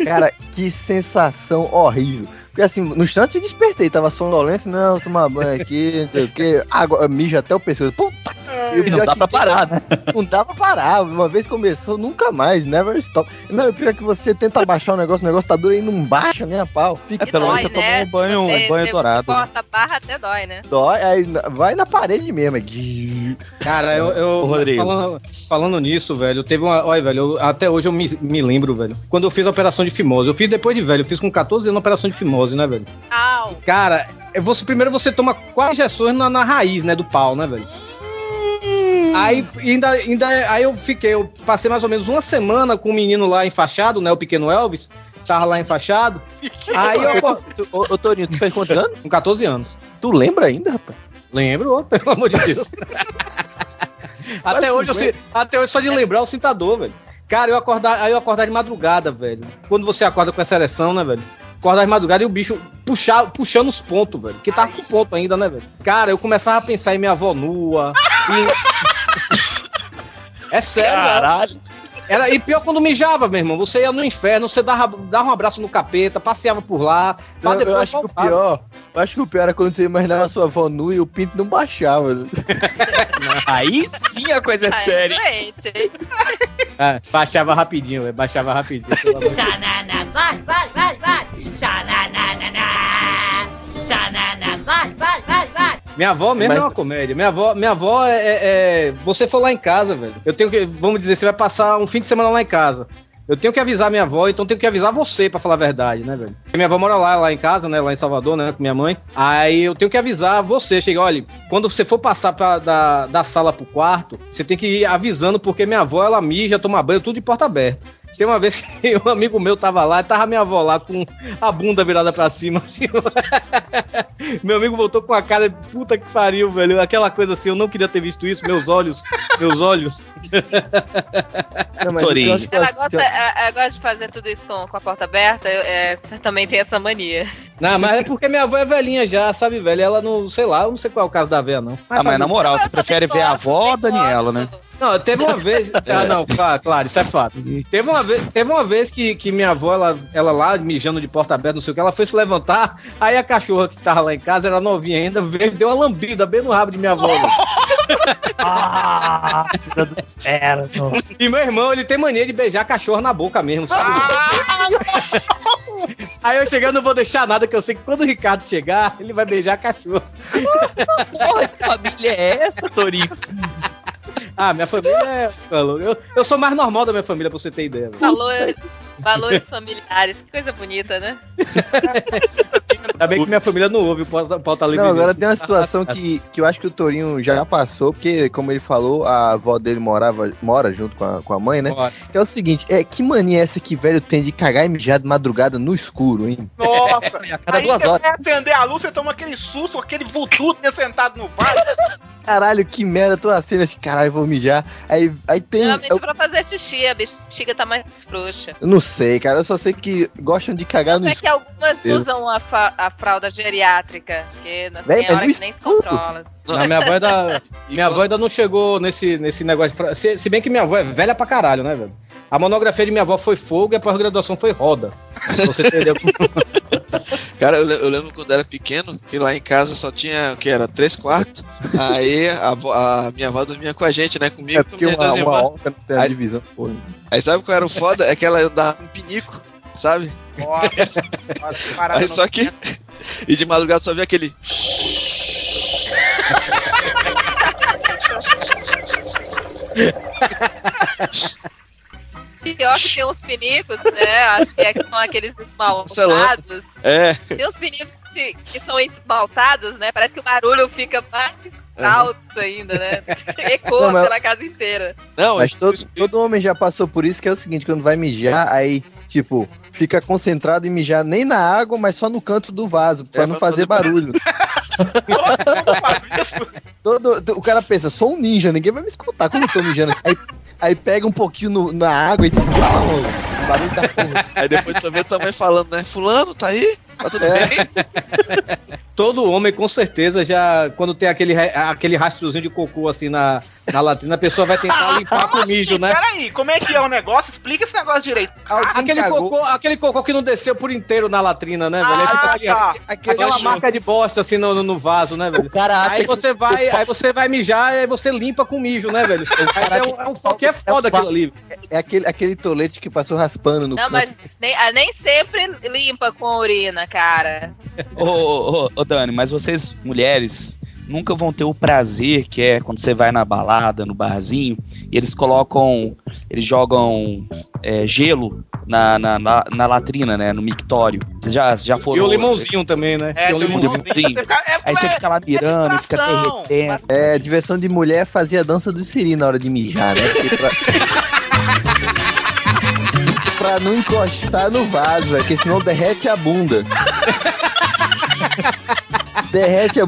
cara, que sensação horrível. Porque assim, no instante eu despertei, tava sonolento, não, tomar banho aqui, não sei o que, água, mijo até o pescoço. Puta! E o Não dá pra parar, né? Não dá pra parar. Uma vez começou, nunca mais, never stop. Não, o pior é que você tenta baixar o negócio, o negócio tá duro e não baixa nem a pau. Fica É, pelo menos você tomou um banho, um Você- banho você dourado. Corta a barra até dói, né? dói, aí vai na parede mesmo. é Cara, eu, eu Ô, Rodrigo. falando, falando nisso, velho, teve uma. Olha, velho, eu- até hoje eu me, me lembro, velho. Quando eu fiz a operação de fimose. Eu fiz depois de velho, eu fiz com 14 anos a operação de fimose, né, velho? Au. Cara, é você, primeiro você toma quatro injeções na, na raiz, né, do pau, né, velho? Aí ainda, ainda aí eu fiquei, eu passei mais ou menos uma semana com o menino lá enfaixado, né, o pequeno Elvis, tava lá enfaixado. Aí eu acor- Ô, ô Torinho, tu fez quantos anos? com 14 anos. Tu lembra ainda, rapaz? Lembro, pelo amor de Deus. (laughs) até, hoje eu, 50. si- até hoje só de lembrar eu sinto a dor, velho. Cara, eu acordar, aí eu acordar de madrugada, velho. Quando você acorda com essa ereção, né, velho? Acordar de madrugada e o bicho puxar, puxando os pontos, velho. Que tá com ponto ainda, né, velho? Cara, eu começava a pensar em minha avó nua. e- É sério, Caralho. Era, e pior quando mijava, meu irmão. Você ia no inferno, você dava, dava um abraço no capeta, passeava por lá. pra Eu, eu depois acho que o pior, eu acho que o pior era quando você imaginava a sua avó nua e o pinto não baixava. (laughs) Aí sim a coisa é Ah, é séria. É, baixava rapidinho. Baixava rapidinho. pelo amor de Deus. Minha avó mesmo Mas- é uma comédia. Minha avó, minha avó é, é- é- Você for lá em casa, velho. Eu tenho que. Vamos dizer, você vai passar um fim de semana lá em casa. Eu tenho que avisar minha avó, então tenho que avisar você, pra falar a verdade, né, velho? Porque minha avó mora lá, lá em casa, né? Lá em Salvador, né? Com minha mãe. Aí eu tenho que avisar você. Chega, olha, quando você for passar pra, da, da sala pro quarto, você tem que ir avisando, porque minha avó, ela mija, toma banho, tudo de porta aberta. Tem uma vez que um amigo meu tava lá, tava minha avó lá com a bunda virada pra cima, assim. (laughs) Meu amigo voltou com a cara de puta que pariu, velho. Aquela coisa assim, eu não queria ter visto isso, meus olhos, meus olhos. (laughs) Não, mas tem Ela gosta, ela- ela gosta de fazer tudo isso com, com a porta aberta. Eu é, também tenho essa mania. Não, mas é porque minha avó é velhinha já, sabe, velho? Ela não, sei lá, eu não sei qual é o caso da véia, não. Ah, mas na moral, você prefere ver a avó ou a Daniela, né? Não, teve uma vez. (laughs) Ah, não, claro, claro, isso é fato. Teve uma vez, teve uma vez que, que minha avó, ela, ela lá, mijando de porta aberta, não sei o que, ela foi se levantar, aí a cachorra que tava lá em casa, era novinha ainda, veio deu uma lambida bem no rabo de minha avó. (laughs) Ah, do inferno. E meu irmão, ele tem mania de beijar cachorro na boca mesmo, sabe? Aí eu chegando, não vou deixar nada, que eu sei que quando o Ricardo chegar, ele vai beijar cachorro. (laughs) Porra, que família é essa, Torinho? Ah, minha família é. Eu, eu sou mais normal da minha família, pra você ter ideia. velho. Valores, familiares. Que coisa bonita, né? Ainda bem que minha família não ouve o pauta, livre. Não, agora tem uma situação que, que eu acho que o Torinho já passou, porque, como ele falou, a avó dele morava, mora junto com a, com a mãe, né? Bora. Que é o seguinte, é, que mania é essa que velho tem de cagar e mijar de madrugada no escuro, hein? Nossa, cada aí duas você horas. vai acender a luz, você toma aquele susto, aquele vultudo sentado no vaso. Caralho, que merda, tô assim, assim, caralho, vou mijar. Aí, aí tem... Geralmente Eu, pra fazer xixi, a bexiga tá mais frouxa. eu não sei, cara, eu só sei que gostam de cagar no escuro. que algumas Deus. usam a, a fralda geriátrica, porque na Véi, tem hora mas no que nem se controla. Não, minha avó ainda, (laughs) minha avó ainda não chegou nesse, nesse negócio. de Se, se bem que minha avó é velha pra caralho, né, velho? A monografia de minha avó foi fogo e a pós-graduação foi roda. Você entendeu? (laughs) Cara, eu, le- eu lembro quando era pequeno, que lá em casa só tinha, o que era, três quartos. Aí a, a minha avó dormia com a gente, né? Comigo É e com porque minhas uma, duas uma irmãs. orca não tem a Aí- divisão, porra. Aí sabe qual era o foda? É que ela andava com pinico, sabe? Nossa, (laughs) Aí só que. E de madrugada só via aquele. (laughs) Pior que tem uns pinicos, né? Acho que é que são aqueles esmaltados. É. Tem uns pinicos que, que são esmaltados, né? Parece que o barulho fica mais alto ainda, né? (laughs) Ecoa Não, mas- pela casa inteira. Não, Mas todo, todo homem já passou por isso, que é o seguinte, quando vai mijar, aí, tipo, fica concentrado em mijar nem na água, mas só no canto do vaso, pra É, não fazer barulho. (laughs) Todo, o cara pensa, sou um ninja, ninguém vai me escutar quando eu tô mijando. Aí, aí pega um pouquinho no- na água e tipo, barulho da porra. Aí depois só vê também falando, né? Fulano, tá aí? Tá tudo É. bem? Todo homem, com certeza, já. Quando tem aquele, aquele rastrozinho de cocô assim na, na latrina, a pessoa vai tentar limpar com o mijo, né? Peraí, como é que é o negócio? Explica esse negócio direito. Aquele cocô, aquele cocô que não desceu por inteiro na latrina, né, velho? Aí fica Ah, aqui, tá. Aquela Aquele- marca de bosta assim no, no- no vaso, né, velho? O cara acha aí que- você vai, aí você vai mijar e aí você limpa com mijo, né, velho? (laughs) É um, é um que é foda aquilo ali. É aquele, aquele tolete que passou raspando no Não, canto. mas nem, ah, nem sempre limpa com urina, cara. Ô, ô, ô, ô, Dani, mas vocês, mulheres, nunca vão ter o prazer que é quando você vai na balada, no barzinho, e eles colocam. Eles jogam é, gelo na, na, na, na latrina, né? No mictório. Vocês já, já foram. E o limãozinho também, né? É, E o limãozinho. limãozinho. Você fica- é- Aí você é- fica lá mirando, fica distração. derretendo. É, diversão de mulher fazia a dança do Siri na hora de mijar, né? Pra... (laughs) pra não encostar no vaso, velho, porque senão derrete a bunda. (laughs) derrete a.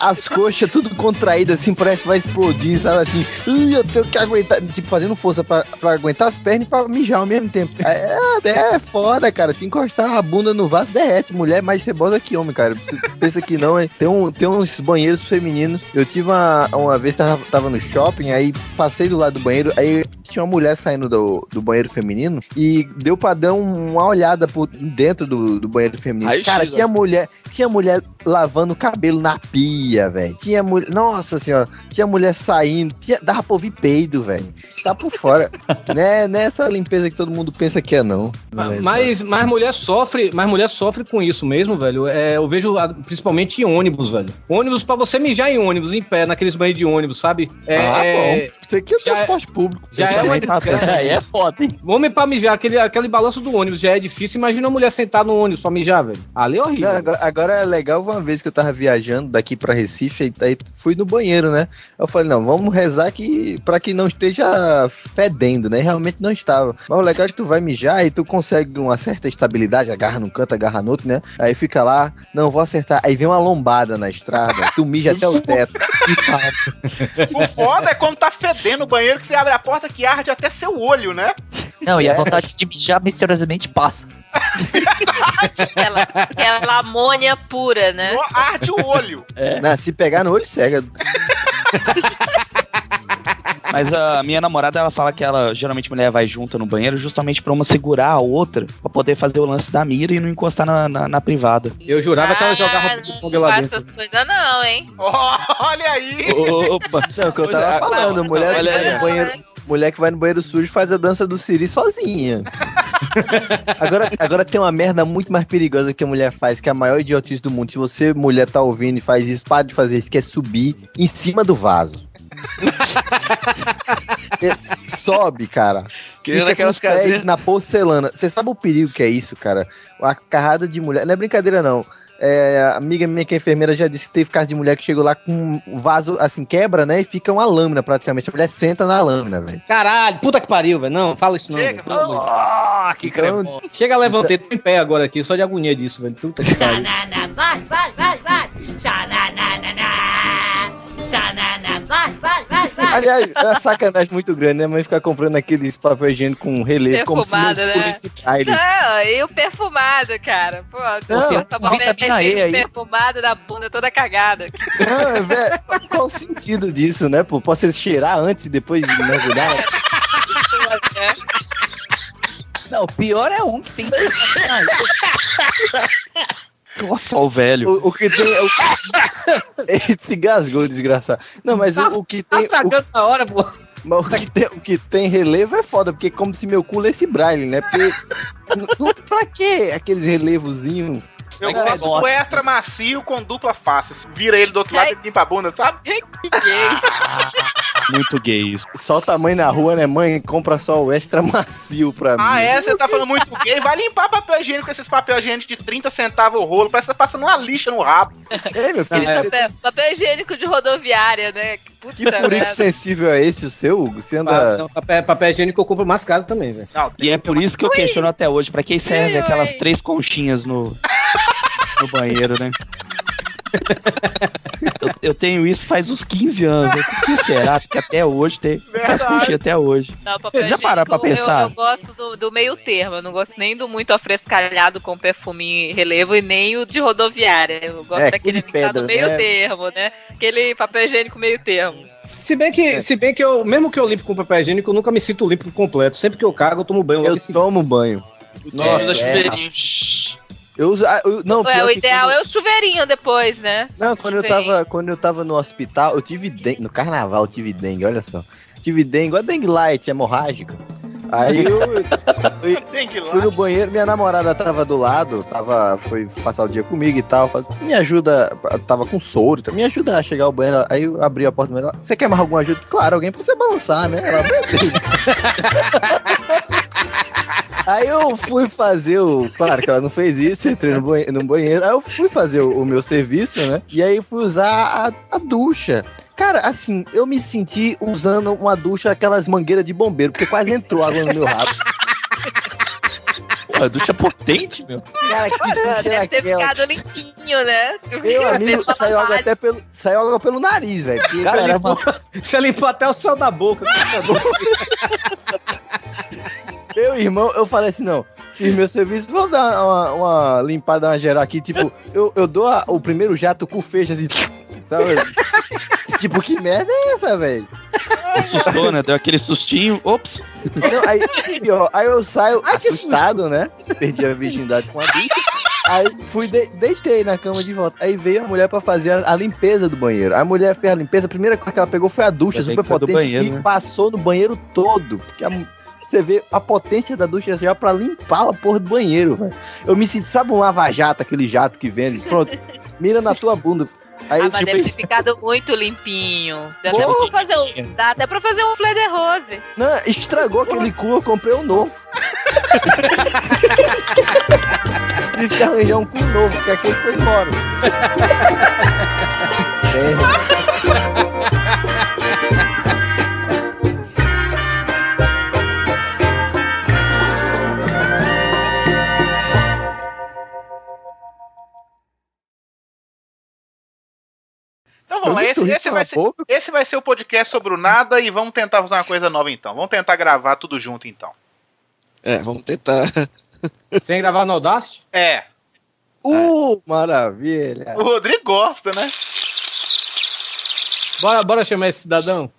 As coxas tudo contraídas, assim, parece que vai explodir, sabe assim? Eu tenho que aguentar, tipo, fazendo força pra, pra aguentar as pernas e pra mijar ao mesmo tempo. É, é, é foda, cara. Se encostar a bunda no vaso, derrete. Mulher é mais cebosa que homem, cara. Você pensa que não, hein? Tem, um, tem uns banheiros femininos. Eu tive uma, uma vez, tava, tava no shopping, aí passei do lado do banheiro, aí tinha uma mulher saindo do, do banheiro feminino e deu pra dar um- uma olhada por dentro do, do banheiro feminino. Raio-x, cara, tinha mulher, tinha mulher lavando o cabelo na pia, velho. Tinha mulher, nossa senhora, tinha mulher saindo, tinha, dava pra ouvir peido, velho. Tá por fora. (laughs) né, nessa limpeza que todo mundo pensa que é não. É, Mas, mas mulher sofre, mas mulher sofre com isso mesmo, velho. É, eu vejo ah, principalmente em ônibus, velho. Ônibus pra você mijar em ônibus, em pé, naqueles banheiros de ônibus, sabe? É, ah, é- bom. Isso aqui é é- transporte público. já é uma (laughs) Aí é foda, hein? Homem pra mijar, aquele, aquele balanço do ônibus já é difícil. Imagina uma mulher sentada no ônibus pra mijar, velho. Ali é horrível. Não, agora, agora é legal uma vez que eu tava viajando daqui pra Recife, aí, fui no banheiro, né? Eu falei, não, vamos rezar que para que não esteja fedendo, né? Realmente não estava. Mas o legal é que tu vai mijar e tu consegue uma certa estabilidade, agarra num canto, agarra no outro, né? Aí fica lá, não, vou acertar. Aí vem uma lombada na estrada, tu mija até o teto. (laughs) O foda é quando tá fedendo o banheiro que você abre a porta que arde até seu olho, né? Não, e a É. vontade de mijar misteriosamente passa. Aquela, aquela amônia pura, né? Arde o olho. Não, se pegar no olho, cega. (laughs) Mas a minha namorada, ela fala que ela, geralmente mulher vai junto no banheiro justamente pra uma segurar a outra, pra poder fazer o lance da mira e não encostar na, na, na privada. Eu jurava que ela jogava Ah, ping-pong não lá dentro. essas coisas não, hein? Olha aí. Opa! Não, o que eu tava falando, não, mulher, que olha vai aí, no banheiro, mulher que vai no banheiro sujo faz a dança do Siri sozinha. agora, agora tem uma merda muito mais perigosa que a mulher faz, que é a maior idiotice do mundo. Se você, mulher, tá ouvindo e faz isso, para de fazer isso, que é subir em cima do vaso. (laughs) Sobe, cara. Que Fica naquelas com os pés casinhas. na porcelana. Você sabe o perigo que é isso, cara? A carrada de mulher. Não é brincadeira, não. É, a amiga minha que é enfermeira já disse que teve caso de mulher que chegou lá com o vaso, assim, quebra, né? E fica uma lâmina praticamente. A mulher senta na lâmina, velho. Caralho, puta que pariu, velho. Não, fala isso não. Chega. Ah, que Então, Chega, levantei, tô em pé agora aqui, só de agonia disso, velho. Puta que pariu. Xanana, vai, vai, Aliás, é uma sacanagem muito grande, né? Mas ficar comprando aqueles papel higiênico com relevo, como se não Perfumado, né? fosse braille. Não, e o perfumado, cara. Pô, Não, com vitamina E aí. perfumado da bunda toda cagada. Não, é, velho, qual o sentido disso, né? Pô, ser cheirar antes e depois de mergulhar? (laughs) Não, o pior é um que tem. (laughs) Nossa, o velho. O, o que tem. O... (laughs) Ele se gasgou, desgraçado. Não, mas o, o que tem. Tá O, cagando na hora, pô. mas o que tem, o que tem relevo é foda, porque é como se meu cu lesse braille, né? Porque. (laughs) pra que aqueles relevozinhos? Eu é gosto do extra macio com dupla face. Vira ele do outro lado e limpa a bunda, sabe? Que gay. (laughs) Muito gay isso. Solta a mãe na rua, né? Mãe, compra só o extra macio pra Ah, mim. é? Você tá falando muito gay? Vai limpar papel higiênico com esses papel higiênico de 30 centavos o rolo. Parece que tá passando uma lixa no rabo. É, meu filho. É. Papel, papel higiênico de rodoviária, né? Que puta Que furico merda. sensível é esse, o seu, Hugo? Você Ah, anda. não, papel, papel higiênico eu compro mais caro também, velho. E é por isso que eu questiono até hoje, pra que serve Ui, aquelas ui. três conchinhas no, no banheiro, né? Eu, eu tenho isso faz uns 15 anos. né? Por que será? Porque até hoje tem. Verdade. até hoje. Não, papel Já pararam pra pensar? Eu, eu gosto do, do meio termo. Eu não gosto nem do muito afrescalhado com perfume e relevo e nem o de rodoviária. Eu gosto É, daquele que pedra, no meio né? termo, né? Aquele papel higiênico meio termo. Se bem que, se bem que eu, mesmo que eu limpo com papel higiênico, eu nunca me sinto limpo completo. Sempre que eu cago, eu tomo banho Eu tomo banho. Nossa, é. Eu uso. ah, eu- não, pior o ideal quando- é o chuveirinho depois, né? Não, quando eu tava, quando eu tava no hospital, eu tive dengue. No carnaval eu tive dengue, olha só. Tive dengue, a dengue light, hemorrágica. Aí eu, (laughs) eu fui no banheiro, minha namorada tava do lado, tava, foi passar o dia comigo e tal. falei, me ajuda, tava com soro, então, me ajuda a chegar ao banheiro. Aí eu abri a porta do banheiro. Você quer mais alguma ajuda? Claro, alguém pra você balançar, né? Ela. (laughs) Aí eu fui fazer o. Claro que ela não fez isso, entrei no banheiro, no banheiro. Aí eu fui fazer o, o meu serviço, né? E aí fui usar a, a ducha. Cara, assim, eu me senti usando uma ducha, aquelas mangueiras de bombeiro, porque quase entrou água no meu rabo. Pô, ducha potente, meu. Cara, que ducha Deve era ter aquela? ficado limpinho, né? Meu (laughs) amigo, saiu água até pelo, saiu água pelo nariz, velho. porque- Você limpou, você limpou até o céu da boca. (laughs) Meu irmão, eu falei assim, não, fiz meu serviço, vou dar uma, uma limpada, uma geral aqui, tipo, eu, eu dou a- o primeiro jato com o fecho, assim, (laughs) sabe? tipo, que merda é essa, velho? Assustou, né? Deu aquele sustinho. Ops. Não, aí, pior, aí eu saio assustado, né? Perdi a virgindade com a bicha. Aí fui, de- deitei na cama de volta. Aí veio a mulher pra fazer a, a limpeza do banheiro. A mulher fez a limpeza, a primeira coisa que ela pegou foi a ducha super potente banheiro, e né? passou no banheiro todo. Porque a- você vê a potência da ducha já pra limpar a porra do banheiro, velho. Eu me senti, sabe um lava-jato, aquele jato que vende? Pronto, mira na tua bunda. Aí, Ah, mas tipo, deve ter ficado muito limpinho. Dá até, pra fazer um, dá até pra fazer um fleur de rose. Não, estragou aquele cu, eu comprei um novo. (laughs) Tive que arranjar um cu novo, porque aquele foi embora. (laughs) É. (laughs) Então vamos lá, esse, esse vai ser, esse vai ser o podcast sobre o nada e vamos tentar fazer uma coisa nova então. Vamos tentar gravar tudo junto então. É, vamos tentar. (laughs) Sem gravar no Audacity? É, Uh, maravilha. o Rodrigo gosta, né? Bora, bora chamar esse cidadão.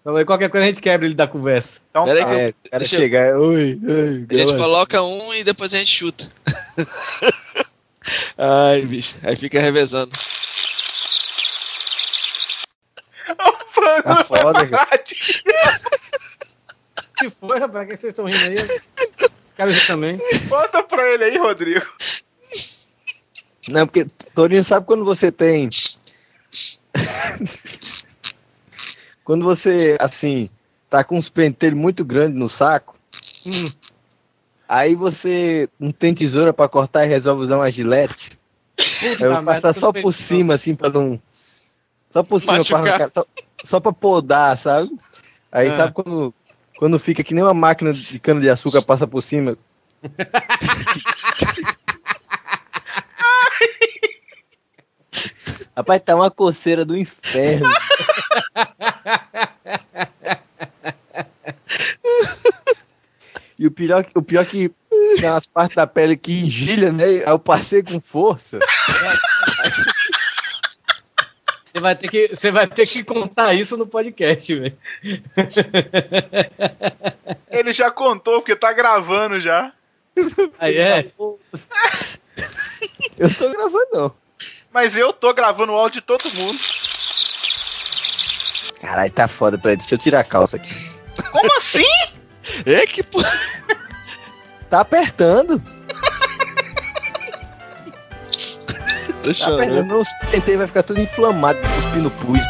Então, qualquer coisa a gente quebra ele da conversa. Então Pera aí tá. É, o cara deixa eu- chegar. Oi, oi, A gente coloca um e depois a gente chuta. (laughs) Ai, bicho. Aí fica revezando. Tá (laughs) foda, cara. que foi, rapaz? O que vocês estão rindo aí? Quero ver também. Bota pra ele aí, Rodrigo. Não, porque Torinho sabe quando você tem. quando você, assim, tá com uns pentelhos muito grandes no saco. Hum. Aí você não tem tesoura pra cortar e resolve usar uma gilete. Puta eu merda, passar só por cima, assim, pra não. Só por cima, pra arrancar, só, só pra podar, sabe? Aí Ah. sabe quando, quando fica que nem uma máquina de cana de açúcar passa por cima. (laughs) Rapaz, tá uma coceira do inferno. E o pior, o pior que tem umas partes da pele que engilha, né? Aí eu passei com força. (laughs) Você vai ter que, você vai ter que contar isso no podcast, velho. Ele já contou, porque tá gravando já. Aí é. Eu tô gravando, não. Mas eu tô gravando o áudio de todo mundo. Caralho, tá foda. Peraí, deixa eu tirar a calça aqui. Como assim? (laughs) É que porra. Tá apertando. Tô Tá apertando. Não, tentei, vai ficar tudo inflamado, cuspindo pus.